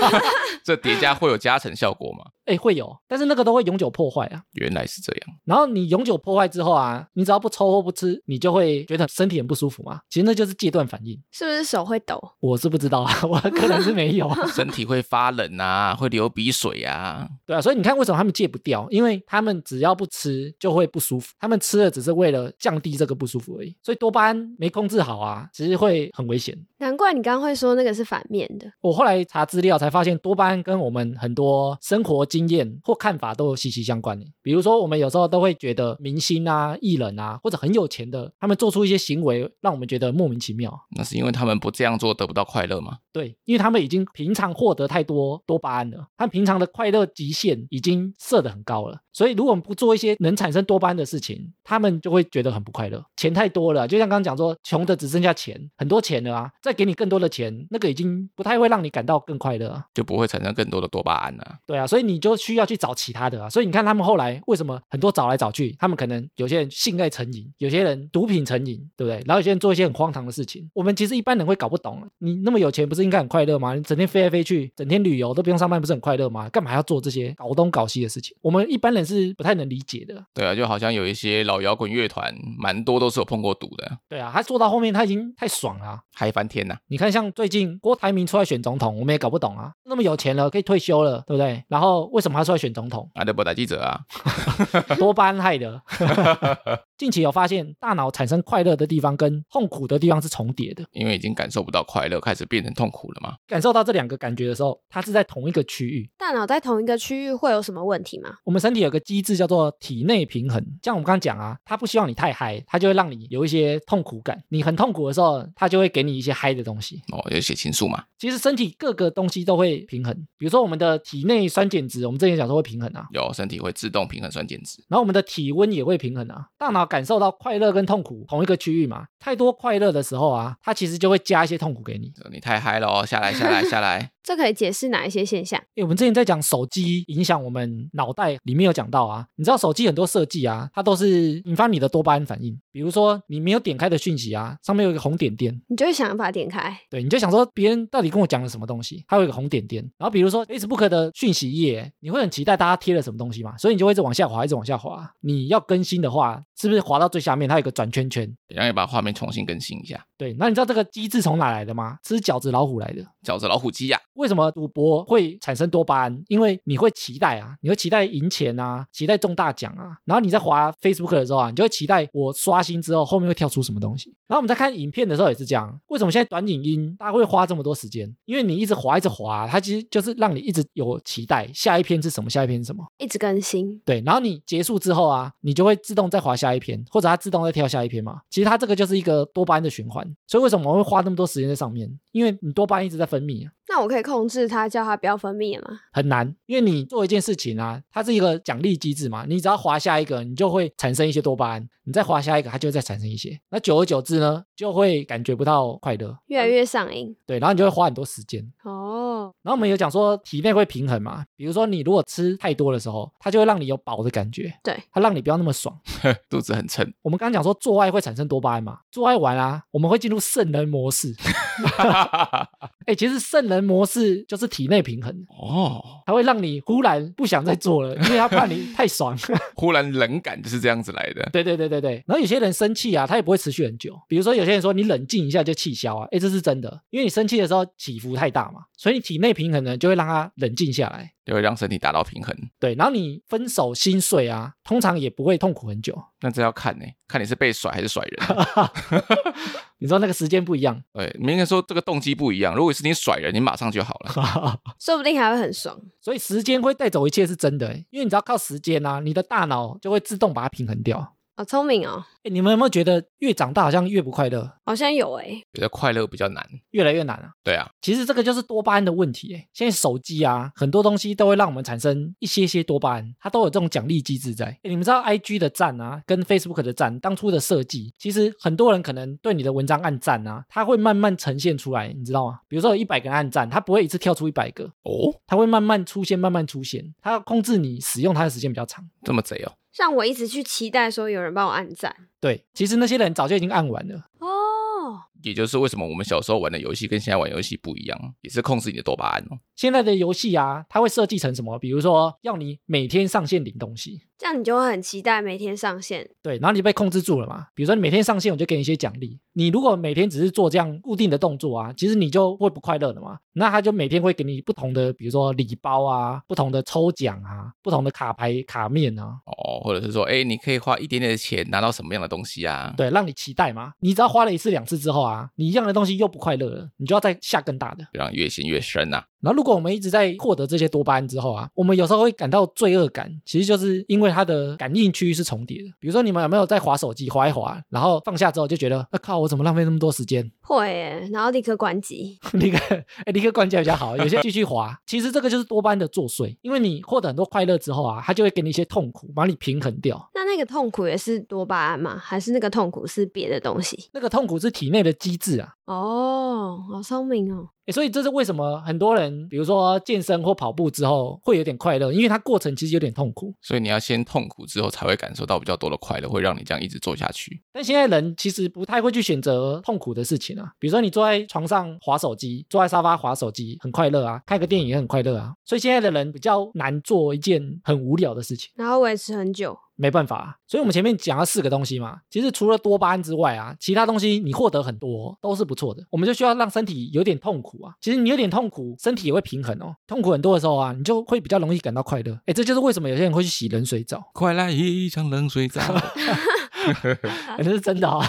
这叠加会有加成效果吗？哎，会有，但是那个都会永久破坏啊。原来是这样。然后你永久破坏之后啊，你只要不抽或不吃，你就会觉得身体很不舒服嘛。其实那就是戒断反应。是不是手会抖？我是不知道啊，我可能是没有。身体会发冷啊，会流鼻水啊。对啊，所以你看为什么他们戒不掉？因为他们只要不吃就会不舒服。他们吃了只是为了降低这个不舒服而已。所以多巴胺没控制好啊，其实会很危险。难怪你刚刚会说那个是反面的。我后来查资料才发现，多巴胺跟我们很多生活经验或看法都有息息相关的。比如说，我们有时候都会觉得明星啊、艺人啊，或者很有钱的，他们做出一些行为，让我们觉得莫名其妙。那是因为他们不这样做得不到快乐吗？对，因为他们已经平常获得太多多巴胺了，他们平常的快乐极限已经设得很高了。所以，如果我们不做一些能产生多巴胺的事情，他们就会觉得很不快乐。钱太多了，就像刚刚讲说，穷的只剩下钱，很多钱了啊，再给你更多的钱，那个已经不太会让你感到更快乐，就不会产生更多的多巴胺了。对啊，所以你就需要去找其他的啊。所以你看他们后来为什么很多找来找去，他们可能有些人性爱成瘾，有些人毒品成瘾，对不对？然后有些人做一些很荒唐的事情，我们其实一般人会搞不懂。你那么有钱，不是应该很快乐吗？你整天飞来飞去，整天旅游都不用上班，不是很快乐吗？干嘛要做这些搞东搞西的事情？我们一般人是不太能理。解的对啊，就好像有一些老摇滚乐团，蛮多都是有碰过毒的。对啊，他做到后面他已经太爽了，嗨翻天呐！你看，像最近郭台铭出来选总统，我们也搞不懂啊。那么有钱了，可以退休了，对不对？然后为什么他出来选总统？啊，德伯打记者啊，多巴胺害的。近期有发现，大脑产生快乐的地方跟痛苦的地方是重叠的，因为已经感受不到快乐，开始变成痛苦了嘛。感受到这两个感觉的时候，它是在同一个区域。大脑在同一个区域会有什么问题吗？我们身体有个机制叫做体内平衡，像我们刚刚讲啊，它不希望你太嗨，它就会让你有一些痛苦感。你很痛苦的时候，它就会给你一些嗨的东西。哦，有血清素嘛。其实身体各个东西都会平衡，比如说我们的体内酸碱值，我们之前讲说会平衡啊。有，身体会自动平衡酸碱值。然后我们的体温也会平衡啊。大脑感受到快乐。跟痛苦同一个区域嘛，太多快乐的时候啊，它其实就会加一些痛苦给你。你太嗨了哦，下来下来下来。这可以解释哪一些现象？因为我们之前在讲手机影响我们脑袋，里面有讲到啊，你知道手机很多设计啊，它都是引发你的多巴胺反应。比如说你没有点开的讯息啊，上面有一个红点点，你就会想把它点开。对，你就想说别人到底跟我讲了什么东西，它有一个红点点。然后比如说 Facebook 的讯息页，你会很期待大家贴了什么东西嘛，所以你就会一直往下滑，一直往下滑。你要更新的话，是不是滑到最下面它有个转圈圈，然后把画面重新更新一下？对，那你知道这个机制从哪来的吗？吃饺子老虎来的，饺子老虎机呀。为什么赌博会产生多巴胺？因为你会期待啊，你会期待赢钱啊，期待中大奖啊。然后你在滑 Facebook 的时候啊，你就会期待我刷新之后后面会跳出什么东西。然后我们在看影片的时候也是这样。为什么现在短影音大家会花这么多时间？因为你一直滑一直滑，它其实就是让你一直有期待，下一篇是什么？下一篇是什么？一直更新。对，然后你结束之后啊，你就会自动再滑下一篇，或者它自动再跳下一篇嘛。其实它这个就是一个多巴胺的循环。所以为什么我会花那么多时间在上面？因为你多巴胺一直在分泌啊。那我可以控制它，叫它不要分泌了吗？很难，因为你做一件事情啊，它是一个奖励机制嘛。你只要滑下一个，你就会产生一些多巴胺；你再滑下一个，它就会再产生一些。那久而久之呢，就就会感觉不到快乐，越来越上瘾对，然后你就会花很多时间。哦。然后我们有讲说体内会平衡嘛，比如说你如果吃太多的时候，它就会让你有饱的感觉，对，它让你不要那么爽。肚子很撑。我们刚刚讲说做爱会产生多巴胺嘛，做爱完啊，我们会进入圣人模式。哎，其实圣人模式就是体内平衡，哦，它会让你忽然不想再做了，因为它怕你太爽。忽然冷感就是这样子来的。对对对对对。然后有些人生气啊，他也不会持续很久。比如说有些人说你冷静一下就气消啊，哎，这是真的，因为你生气的时候起伏太大嘛，所以你体内平衡呢就会让它冷静下来。就会让身体达到平衡。对，然后你分手心碎啊，通常也不会痛苦很久。那这要看呢、看你是被甩还是甩人。你说那个时间不一样，对，你应该说这个动机不一样。如果是你甩人，你马上就好了。说不定还会很爽。所以时间会带走一切是真的欸，因为你只要靠时间啊，你的大脑就会自动把它平衡掉。好聪明哦，哎，你们有没有觉得越长大好像越不快乐，好像有哎、觉得快乐比较难。越来越难啊？对啊，其实这个就是多巴胺的问题哎。现在手机啊，很多东西都会让我们产生一些些多巴胺，它都有这种奖励机制在。诶你们知道 IG 的赞啊，跟 Facebook 的赞当初的设计，其实很多人可能对你的文章按赞啊，它会慢慢呈现出来，你知道吗？比如说有一百个人按赞，它不会一次跳出一百个，哦，它会慢慢出现，慢慢出现，它要控制你使用它的时间比较长。这么贼哦。像我一直去期待说有人帮我按赞对，其实那些人早就已经按完了。哦，也就是为什么我们小时候玩的游戏跟现在玩游戏不一样，也是控制你的多巴胺哦。现在的游戏啊，它会设计成什么？比如说要你每天上线领东西，这样你就会很期待每天上线。对，然后你被控制住了嘛？比如说你每天上线，我就给你一些奖励。你如果每天只是做这样固定的动作啊，其实你就会不快乐的嘛。那他就每天会给你不同的，比如说礼包啊，不同的抽奖啊，不同的卡牌卡面啊，哦，或者是说，哎，你可以花一点点的钱拿到什么样的东西啊？对，让你期待嘛。你只要花了一次两次之后啊，啊你一样的东西又不快乐了，你就要再下更大的。让越陷越深呐、然后，如果我们一直在获得这些多巴胺之后啊，我们有时候会感到罪恶感，其实就是因为它的感应区域是重叠的。比如说，你们有没有在划手机，划一划，然后放下之后就觉得，啊靠，我怎么浪费那么多时间？会耶，然后立刻关机。立刻，哎，立刻关机比较好。有些继续滑，其实这个就是多巴胺的作祟，因为你获得很多快乐之后啊，它就会给你一些痛苦，把你平衡掉。那那个痛苦也是多巴胺吗？还是那个痛苦是别的东西？那个痛苦是体内的机制啊。哦，好聪明哦。诶所以这是为什么很多人，比如说健身或跑步之后会有点快乐，因为它过程其实有点痛苦。所以你要先痛苦之后，才会感受到比较多的快乐，会让你这样一直做下去。但现在人其实不太会去选择痛苦的事情啊，比如说你坐在床上划手机，坐在沙发划手机，很快乐啊，看个电影也很快乐啊。所以现在的人比较难做一件很无聊的事情。然后维持很久。没办法、啊，所以我们前面讲了四个东西嘛，其实除了多巴胺之外啊，其他东西你获得很多都是不错的。我们就需要让身体有点痛苦啊，其实你有点痛苦，身体也会平衡哦。痛苦很多的时候啊，你就会比较容易感到快乐。哎，这就是为什么有些人会去洗冷水澡，快来一场冷水澡。那欸是真的啊、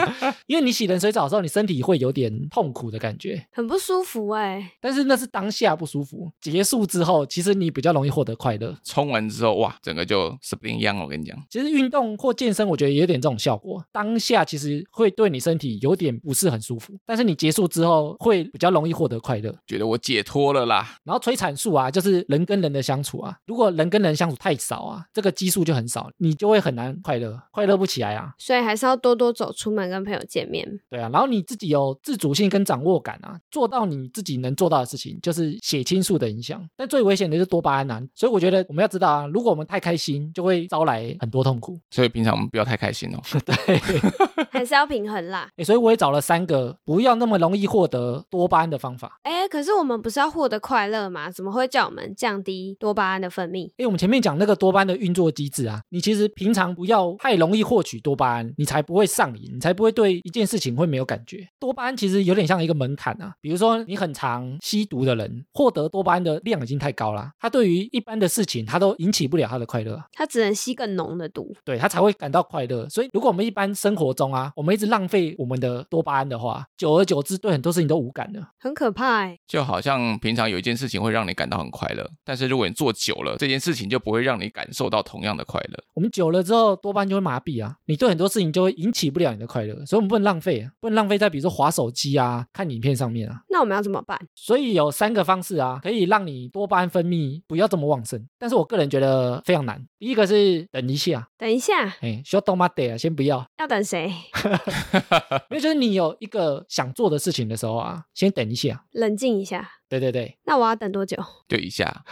因为你洗冷水澡的时候，你身体会有点痛苦的感觉，很不舒服哎，但是那是当下不舒服，结束之后，其实你比较容易获得快乐。冲完之后，哇，整个就 spring 一样。我跟你讲，其实运动或健身，我觉得也有点这种效果。当下其实会对你身体有点不是很舒服，但是你结束之后会比较容易获得快乐。觉得我解脱了啦。然后催产素啊，就是人跟人的相处啊，如果人跟人相处太少啊，这个激素就很少，你就会很难快乐，快乐不起来啊。所以还是要多多走出门跟朋友见面。对啊，然后你自己有自主性跟掌握感啊，做到你自己能做到的事情，就是血清素的影响。但最危险的是多巴胺啊，所以我觉得我们要知道啊，如果我们太开心，就会招来很多痛苦。所以平常我们不要太开心哦。对，还是要平衡啦。诶所以我也找了三个不要那么容易获得多巴胺的方法。哎，可是我们不是要获得快乐吗？怎么会叫我们降低多巴胺的分泌？因为我们前面讲那个多巴胺的运作机制啊，你其实平常不要太容易获取多巴胺，你才不会上瘾，你才不会对一件事情会没有感觉。多巴胺其实有点像一个门槛啊，比如说你很常吸毒的人，获得多巴胺的量已经太高了，他对于一般的事情他都引起不了他的快乐啊，它只能吸更浓的毒。对他才会感到快乐。所以如果我们一般生活中啊，我们一直浪费我们的多巴胺的话，久而久之对很多事情都无感了。很可怕哎，就好像平常有一件事情会让你感到很快乐，但是如果你做久了，这件事情就不会让你感受到同样的快乐。我们久了之后，多巴胺就会麻痹啊，你对很多事情就会引起不了你的快乐，所以我们不能浪费啊，不能浪费在比如说划手机啊、看影片上面啊。那我们要怎么办？所以有三个方式啊，可以让你多巴胺分泌不要这么旺盛，但是我个人觉得非常难。第一个是等一下，等一下，哎，需要动吗？得啊，先不要，要等谁？因为就是你有一个想做的事情的时候啊，先等一下。冷静一下。对对对，那我要等多久？就一下，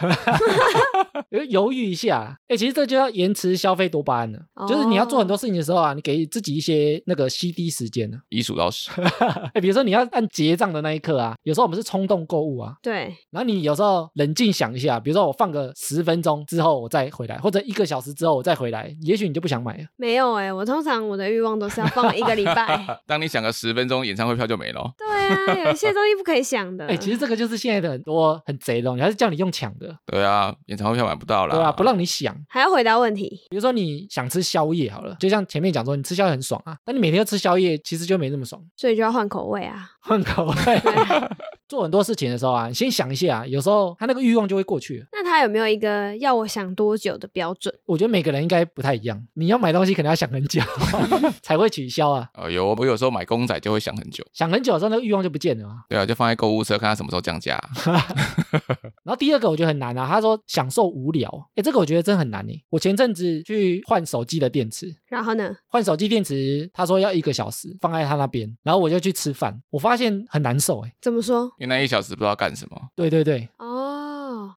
犹犹豫一下，哎，其实这就要延迟消费多巴胺了。就是你要做很多事情的时候啊，你给自己一些那个 CD 时间呢。一数到十，哎，比如说你要按结账的那一刻啊，有时候我们是冲动购物啊，对。然后你有时候冷静想一下，比如说我放个十分钟之后我再回来，或者一个小时之后我再回来，也许你就不想买了。没有哎，我通常我的欲望都是要放一个礼拜。当你想个十分钟，演唱会票就没了。对啊，有一些东西不可以想的。哎，其实这个就是现在的很多很贼的，你还是叫你用抢的。对啊，演唱会票买不到了。对啊，不让你想，还要回答问题。比如说你想吃宵夜好了，就像前面讲说，你吃宵夜很爽啊，但你每天要吃宵夜，其实就没那么爽。所以就要换口味啊，换口味。做很多事情的时候啊，你先想一下，有时候他那个欲望就会过去了。那他有没有一个要我想多久的标准？我觉得每个人应该不太一样。你要买东西可能要想很久 才会取消啊。哦，有我有时候买公仔就会想很久，想很久的时候那个欲望就不见了啊。对啊，就放在购物车看他什么时候降价。然后第二个我觉得很难啊，他说享受无聊，哎，这个我觉得真很难呢。我前阵子去换手机的电池，然后呢，换手机电池，他说要一个小时放在他那边，然后我就去吃饭，我发现很难受，哎，怎么说？因为那一小时不知道干什么。对对对，哦，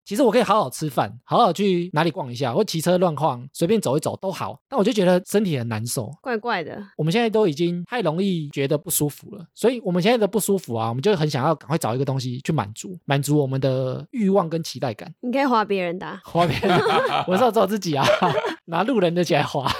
其实我可以好好吃饭，好好去哪里逛一下，或骑车乱晃，随便走一走都好。但我就觉得身体很难受，怪怪的。我们现在都已经太容易觉得不舒服了，所以我们现在的不舒服啊，我们就很想要赶快找一个东西去满足，满足我们的欲望跟期待感。你可以划别人的，划别人，我是要找自己啊，拿路人的起来划。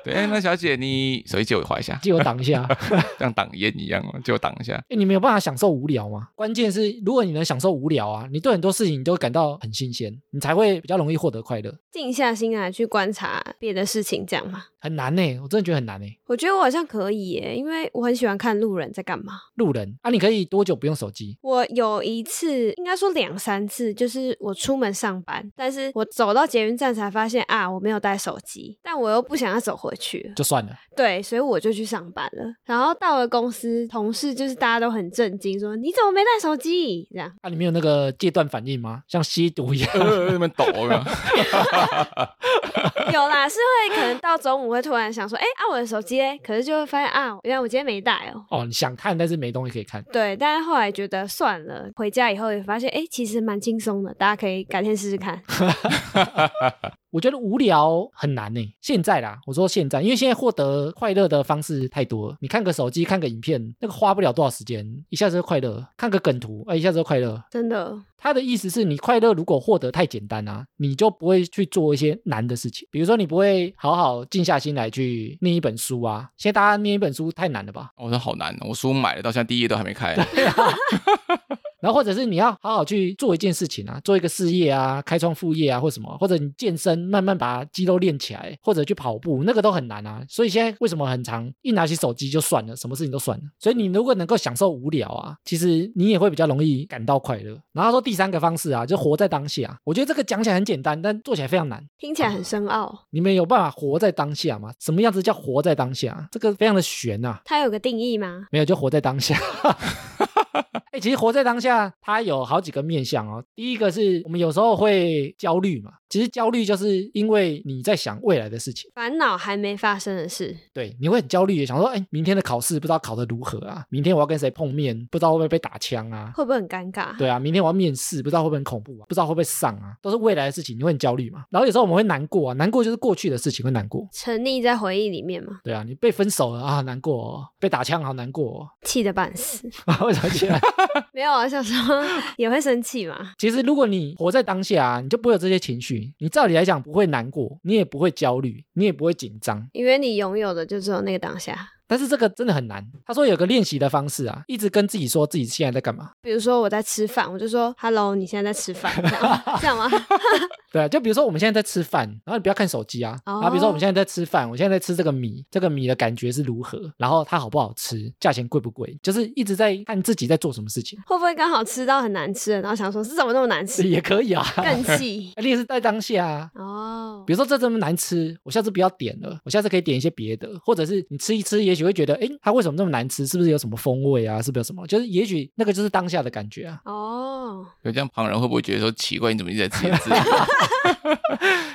对，那小姐你手机借我划一下，借我挡一下，像挡烟一样哦，借我挡一下。哎，你没有办法享受无聊吗？关键是如果你能享受无聊啊，你对很多事情你都感到很新鲜，你才会比较容易获得快乐。静下心来去观察别的事情，这样吗？很难呢，我真的觉得很难呢。我觉得我好像可以耶，因为我很喜欢看路人在干嘛。路人啊，你可以多久不用手机？我有一次，应该说两三次，就是我出门上班，但是我走到捷运站才发现啊，我没有带手机，但我又不想要走回去，就算了。对，所以我就去上班了。然后到了公司，同事就是大家都很震惊，说你怎么没带手机？这样啊，你没有那个戒断反应吗？像吸毒一样，那么抖了？有啦，是会可能到中午会突然想说，哎，啊我的手机哎，可是就会发现啊，原来我今天没带哦。哦，你想看，但是没东西可以看。对，但是后来觉得算了，回家以后也发现，哎，其实蛮轻松的，大家可以改天试试看。我觉得无聊很难呢。现在啦，我说现在，因为现在获得快乐的方式太多了。你看个手机，看个影片，那个花不了多少时间，一下子就快乐。看个梗图，哎，一下子就快乐。真的。他的意思是你快乐如果获得太简单啊，你就不会去做一些难的事情。比如说，你不会好好静下心来去念一本书啊。现在大家念一本书太难了吧？我说好难哦，我书买了，到现在第一页都还没开。然后或者是你要好好去做一件事情啊，做一个事业啊，开创副业啊，或什么，或者你健身，慢慢把肌肉练起来，或者去跑步，那个都很难啊。所以现在为什么很长，一拿起手机就算了，什么事情都算了。所以你如果能够享受无聊啊，其实你也会比较容易感到快乐。然后说第三个方式啊，就活在当下。我觉得这个讲起来很简单，但做起来非常难，听起来很深奥。你们有办法活在当下吗？什么样子叫活在当下？这个非常的玄啊。它有个定义吗？没有，就活在当下。哎，其实活在当下，它有好几个面向哦。第一个是我们有时候会焦虑嘛，其实焦虑就是因为你在想未来的事情，烦恼还没发生的事。对，你会很焦虑，想说，哎，明天的考试不知道考得如何啊？明天我要跟谁碰面，不知道会不会被打枪啊？会不会很尴尬？对啊，明天我要面试，不知道会不会很恐怖啊？不知道会不会上啊？都是未来的事情，你会很焦虑嘛？然后有时候我们会难过啊，难过就是过去的事情会难过，沉溺在回忆里面嘛。对啊，你被分手了啊，难过；哦；被打枪好难过，哦；气得半死。为什么气？没有啊，小时候也会生气嘛。其实如果你活在当下啊，你就不会有这些情绪。你照理来讲不会难过，你也不会焦虑，你也不会紧张，因为你拥有的就只有那个当下。但是这个真的很难。他说有个练习的方式啊，一直跟自己说自己现在在干嘛。比如说我在吃饭，我就说 “hello”，你现在在吃饭，这 样这样吗？对啊，就比如说我们现在在吃饭，然后你不要看手机啊。哦然后比如说我们现在在吃饭，我现在在吃这个米，这个米的感觉是如何，然后它好不好吃，价钱贵不贵，就是一直在看自己在做什么事情，会不会刚好吃到很难吃的，然后想说是怎么那么难吃，也可以啊。更气 你也是在当下啊。哦。比如说这这么难吃，我下次不要点了，我下次可以点一些别的，或者是你吃一吃，也许会觉得，哎，它为什么这么难吃？是不是有什么风味啊？是不是有什么？就是也许那个就是当下的感觉啊。哦，有这样旁人会不会觉得说奇怪？你怎么一直在自言自语？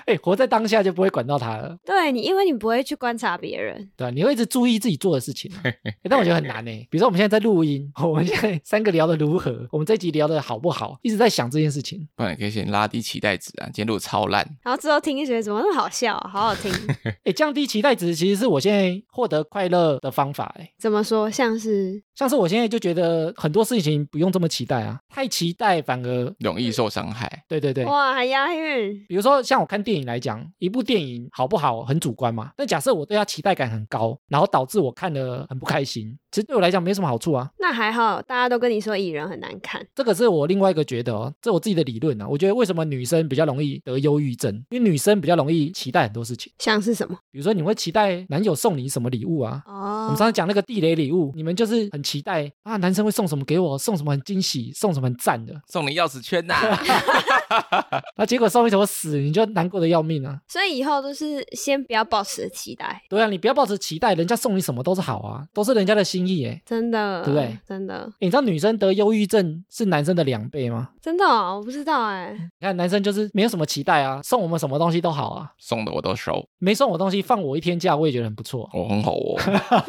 哎，活在当下就不会管到它了，对你，因为你不会去观察别人，对吧、你会一直注意自己做的事情但我觉得很难呢、比如说我们现在在录音，我们现在三个聊的如何，我们这一集聊的好不好，一直在想这件事情。不然你可以先拉低期待值啊。今天录得超烂，然后之后听就觉得怎么那么好笑啊，好好听。哎，降低期待值其实是我现在获得快乐的方法。哎，怎么说？像是像是我现在就觉得很多事情不用这么期待啊，太期待反而容易受伤害。对对对。哇，很押韵，比如说，像我看电影来讲，一部电影好不好很主观嘛。但假设我对它期待感很高，然后导致我看了很不开心，其实对我来讲没什么好处啊。那还好，大家都跟你说蚁人很难看，这个是我另外一个觉得哦，这我自己的理论啊。我觉得为什么女生比较容易得忧郁症，因为女生比较容易期待很多事情。像是什么？比如说，你会期待男友送你什么礼物啊？哦我哦们上次讲那个地雷礼物，你们就是很期待啊，男生会送什么给我，送什么很惊喜，送什么很赞的。送你钥匙圈呐、那结果送一什么死，你就难过的要命啊。所以以后都是先不要抱持期待，对啊，你不要抱持期待，人家送你什么都是好啊，都是人家的心意哎。真的，对不对？真的，诶你知道女生得忧郁症是男生的两倍吗？真的、哦，我不知道哎、你看男生就是没有什么期待啊，送我们什么东西都好啊，送的我都收，没送我东西放我一天假我也觉得很不错。我、很好哦，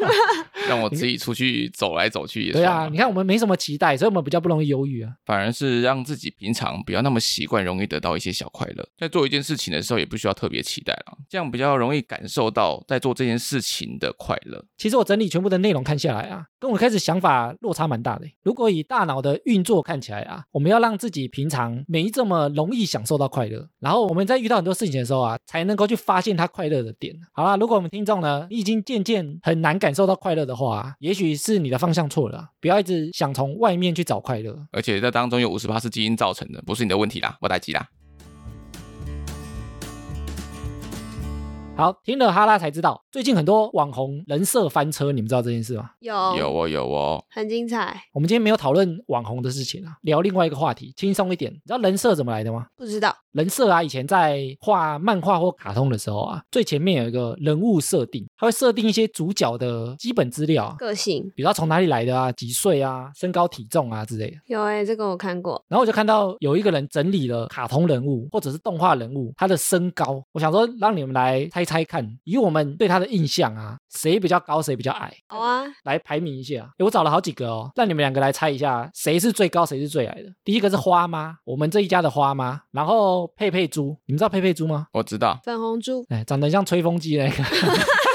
让我自己出去走来走去也对啊，你看我们没什么期待，所以我们比较不容易忧郁啊。反而是让自己平常不要那么习惯，容易得到一些小快乐。在做一件事情的时候，也不需要特别期待了，这样比较容易感受到在做这件事情的快乐。其实我整理全部的内容看下来啊，跟我开始想法落差蛮大的。如果以大脑的运作看起来啊，我们要让自己平常没这么容易享受到快乐，然后我们在遇到很多事情的时候啊，才能够去发现它快乐的点。好啦，如果我们听众呢，你已经渐渐很难感受到快乐的话啊，也许是你的方向错了啊，不要一直想从外面去找快乐。而且这当中有五十八是基因造成的，不是你的问题啦，我待机啦。好，听了哈拉才知道，最近很多网红人设翻车，你们知道这件事吗？有有哦有哦，很精彩，我们今天没有讨论网红的事情啊，聊另外一个话题，轻松一点。你知道人设怎么来的吗？不知道人设啊，以前在画漫画或卡通的时候啊，最前面有一个人物设定，它会设定一些主角的基本资料啊，个性比如他从哪里来的啊，几岁啊，身高体重啊之类的。有哎、这个我看过，然后我就看到有一个人整理了卡通人物或者是动画人物他的身高，我想说让你们来猜猜看，以我们对他的印象啊，谁比较高，谁比较矮，好啊，来排名一下。诶我找了好几个哦，让你们两个来猜一下谁是最高，谁是最矮的。第一个是花妈，我们这一家的花妈，然后佩佩猪，你们知道佩佩猪吗？我知道，粉红猪哎，长得像吹风机那个。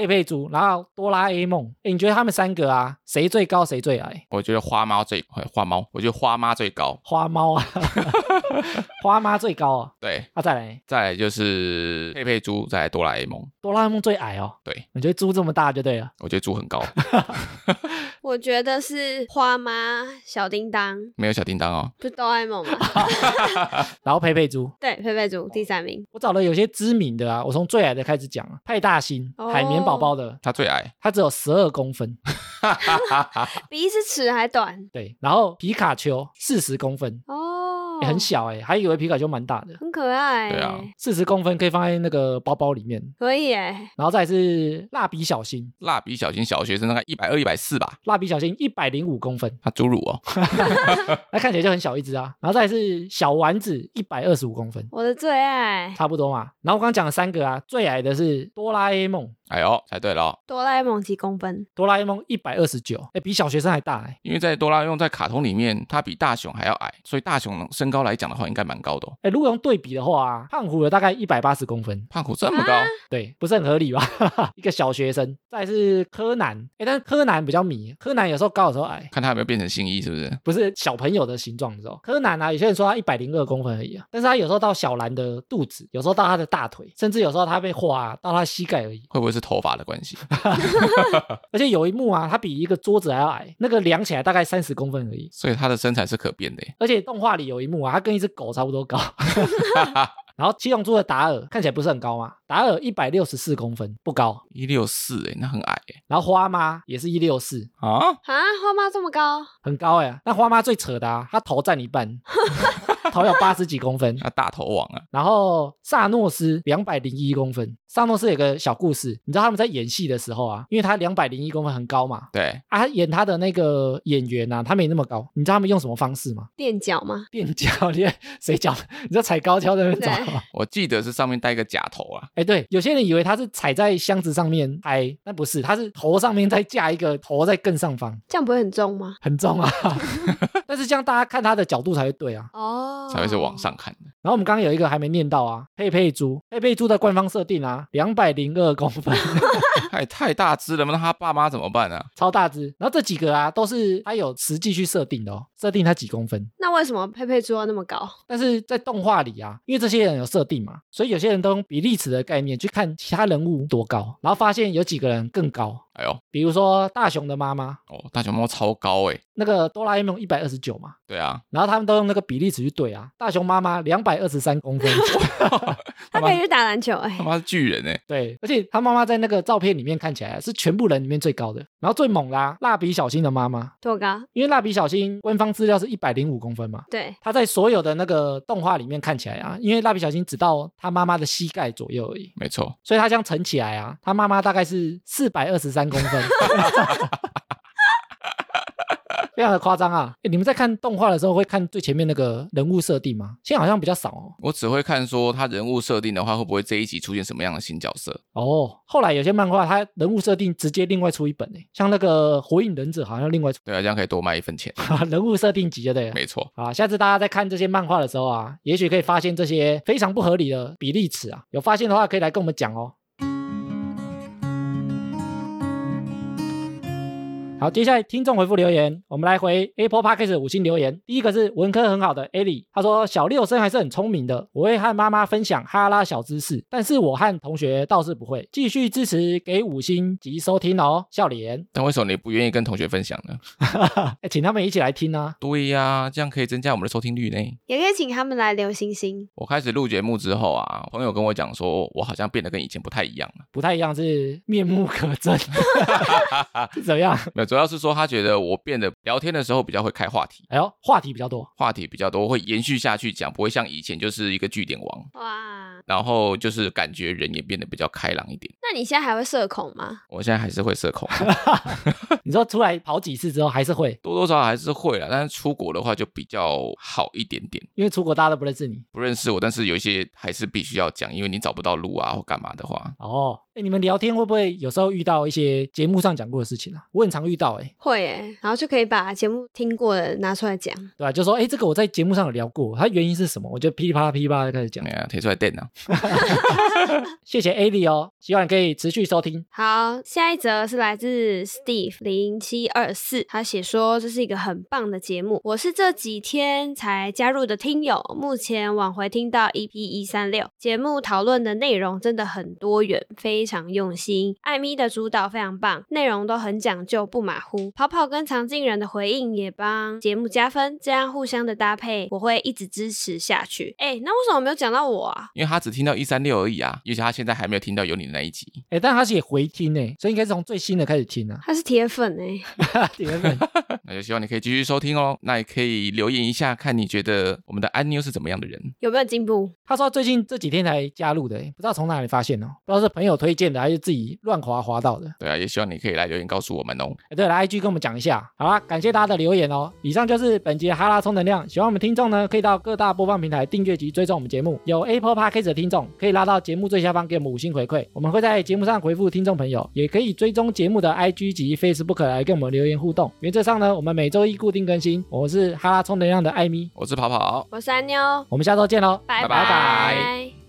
佩佩猪，然后哆啦 A 梦，哎，你觉得他们三个啊，谁最高，谁最矮？我觉得花猫最花猫，我觉得花妈最高。花猫啊，花妈最高啊，对，啊再来再来就是佩佩猪，再来哆啦 A 梦。哆啦 A 梦最矮哦。对，你觉得猪这么大就对了。我觉得猪很高，我觉得是花妈小叮当，没有小叮当哦。不是哆啦 A 梦吗？然后佩佩猪，对，佩佩猪第三名，我找了有些知名的啊，我从最矮的开始讲啊，派大星，哦海绵宝宝宝的，他最矮，他只有十二公分，比一只尺还短。对，然后皮卡丘四十公分，哦，也很小哎、还以为皮卡丘蛮大的，很可爱、对啊，四十公分可以放在那个包包里面。可以哎，然后再是蜡笔小新，蜡笔小新小学生大概一百二、一百四吧。蜡笔小新一百零五公分，他侏儒哦，那看起来就很小一只啊。然后再是小丸子一百二十五公分，我的最爱。差不多嘛。然后我刚刚讲了三个啊，最矮的是哆啦 A 梦，哎呦，猜对了哦。哆啦 A 梦几公分？哆啦 A 梦一百二十九，哎，比小学生还大哎。因为在哆啦 A 梦在卡通里面，它比大雄还要矮，所以大雄身高来讲的话，应该蛮高的哦。哎，如果用对比的话啊，胖虎有大概一百八十公分，胖虎这么高，对，不是很合理吧？一个小学生。再来是柯南，哎，但是柯南比较迷，柯南有时候高，有时候矮，看他有没有变成新一，是不是？不是小朋友的形状的时候。柯南啊，有些人说他一百零二公分而已啊，但是他有时候到小兰的肚子，有时候到他的大腿，甚至有时候他被划到他膝盖而已。会不会是是头发的关系。而且有一幕啊，它比一个桌子还要矮，那个量起来大概三十公分而已。所以他的身材是可变的。而且动画里有一幕啊，它跟一只狗差不多高。然后七龙珠的达尔看起来不是很高吗？达尔一百六十四公分，不高。一六四哎，那很矮哎。然后花妈也是一六四，啊，啊，花妈这么高，很高哎。那花妈最扯的啊，她头占一半，头有八十几公分。那大头王啊，然后萨诺斯两百零一公分。萨诺斯有个小故事，你知道他们在演戏的时候啊，因为他两百零一公分很高嘛，对，啊，他演他的那个演员啊，他没那么高。你知道他们用什么方式吗？垫脚吗？垫脚，你谁脚？你知道踩高跷的那边对找吗？我记得是上面戴一个假头啊，哎，对，有些人以为他是踩在箱子上面拍，但不是，他是头上面再架一个头在更上方，这样不会很重吗？很重啊。但是这样大家看他的角度才会对啊。哦，才会是往上看的。然后我们刚刚有一个还没念到啊，佩佩猪，佩佩猪的官方设定啊，两百零二公分，太太大只了嘛，那他爸妈怎么办啊？超大只。然后这几个啊，都是他有实际去设定的哦，设定他几公分。那为什么佩佩猪要那么高？但是在动画里啊，因为这些人有设定嘛，所以有些人都用比例尺的概念去看其他人物多高，然后发现有几个人更高，哎呦，比如说大雄的妈妈，哦，大熊猫超高哎。那个哆啦 A 梦一百二十九嘛，对啊，然后他们都用那个比例尺去对啊，大雄妈妈两百二十三公分，他可以去打篮球哎、他妈是巨人哎。对，而且他妈妈在那个照片里面看起来是全部人里面最高的，然后最猛啦、蜡笔小新的妈妈，多高？因为蜡笔小新官方资料是一百零五公分嘛。对，他在所有的那个动画里面看起来啊，因为蜡笔小新只到他妈妈的膝盖左右而已，没错，所以他这样乘起来啊，他妈妈大概是四百二十三公分，非常的夸张啊！诶你们在看动画的时候会看最前面那个人物设定吗？现在好像比较少哦。我只会看说他人物设定的话，会不会这一集出现什么样的新角色？哦，后来有些漫画他人物设定直接另外出一本诶，像那个《火影忍者》好像另外出对啊，这样可以多卖一分钱。人物设定集就对了。没错，啊，下次大家在看这些漫画的时候啊，也许可以发现这些非常不合理的比例尺啊，有发现的话可以来跟我们讲哦。好，接下来听众回复留言，我们来回 Apple Podcast 五星留言。第一个是文科很好的 Ellie，他说小六生还是很聪明的，我会和妈妈分享哈拉小知识，但是我和同学倒是不会。继续支持，给五星及收听哦，笑脸。但为什么你不愿意跟同学分享呢？哎，请他们一起来听啊。对呀、这样可以增加我们的收听率呢。也可以请他们来留星星。我开始录节目之后啊，朋友跟我讲说，我好像变得跟以前不太一样了。不太一样，是面目可憎，是怎么样？没有，主要是说他觉得我变得聊天的时候比较会开话题，哎呦，话题比较多。话题比较多，会延续下去讲，不会像以前就是一个据点王。哇，然后就是感觉人也变得比较开朗一点。那你现在还会社恐吗？我现在还是会社恐，你说出来跑几次之后还是会，多多少少还是会啦，但是出国的话就比较好一点点。因为出国大家都不认识你。不认识我，但是有一些还是必须要讲，因为你找不到路啊或干嘛的话，哦，哎，你们聊天会不会有时候遇到一些节目上讲过的事情啊？我很常遇到、哎，会诶，然后就可以把节目听过的拿出来讲。对吧、就说，哎，这个我在节目上有聊过，它原因是什么？我就噼里啪啦噼里啪啦地开始讲哎。呀，提出来电脑。谢谢 A 莉哦，希望你可以持续收听。好，下一则是来自 Steve 零七二四，他写说这是一个很棒的节目，我是这几天才加入的听友，目前往回听到 EP 一三六，节目讨论的内容真的很多元，非常用心。艾咪的主导非常棒，内容都很讲究，不马虎。跑跑跟常静人的回应也帮节目加分，这样互相的搭配，我会一直支持下去。哎，那为什么没有讲到我啊？因为他只听到一三六而已啊，尤其他现在还没有听到有你的那一集。哎，但他是也回听呢，所以应该是从最新的开始听啊。他是铁粉哎、铁粉 那就希望你可以继续收听哦。那也可以留言一下，看你觉得我们的安妞是怎么样的人。有没有进步？他说最近这几天才加入的，哎不知道从哪里发现哦，不知道是朋友推荐的还是自己乱滑滑到的。对啊，也希望你可以来留言告诉我们哦。哎，对来，IG 跟我们讲一下。好啦，感谢大家的留言哦。以上就是本集的哈拉充能量。喜欢我们听众呢，可以到各大播放平台订阅及追踪我们节目。有 Apple Podcast 的听众可以拉到节目最下方给我们五星回馈，我们会在节目上回复听众朋友。也可以追踪节目的 IG 及 Facebook 来跟我们留言互动。原则上呢，我们每周一固定更新。我是哈拉充能量的艾米，我是跑跑。我是安妞，我们下周见喽，拜拜拜拜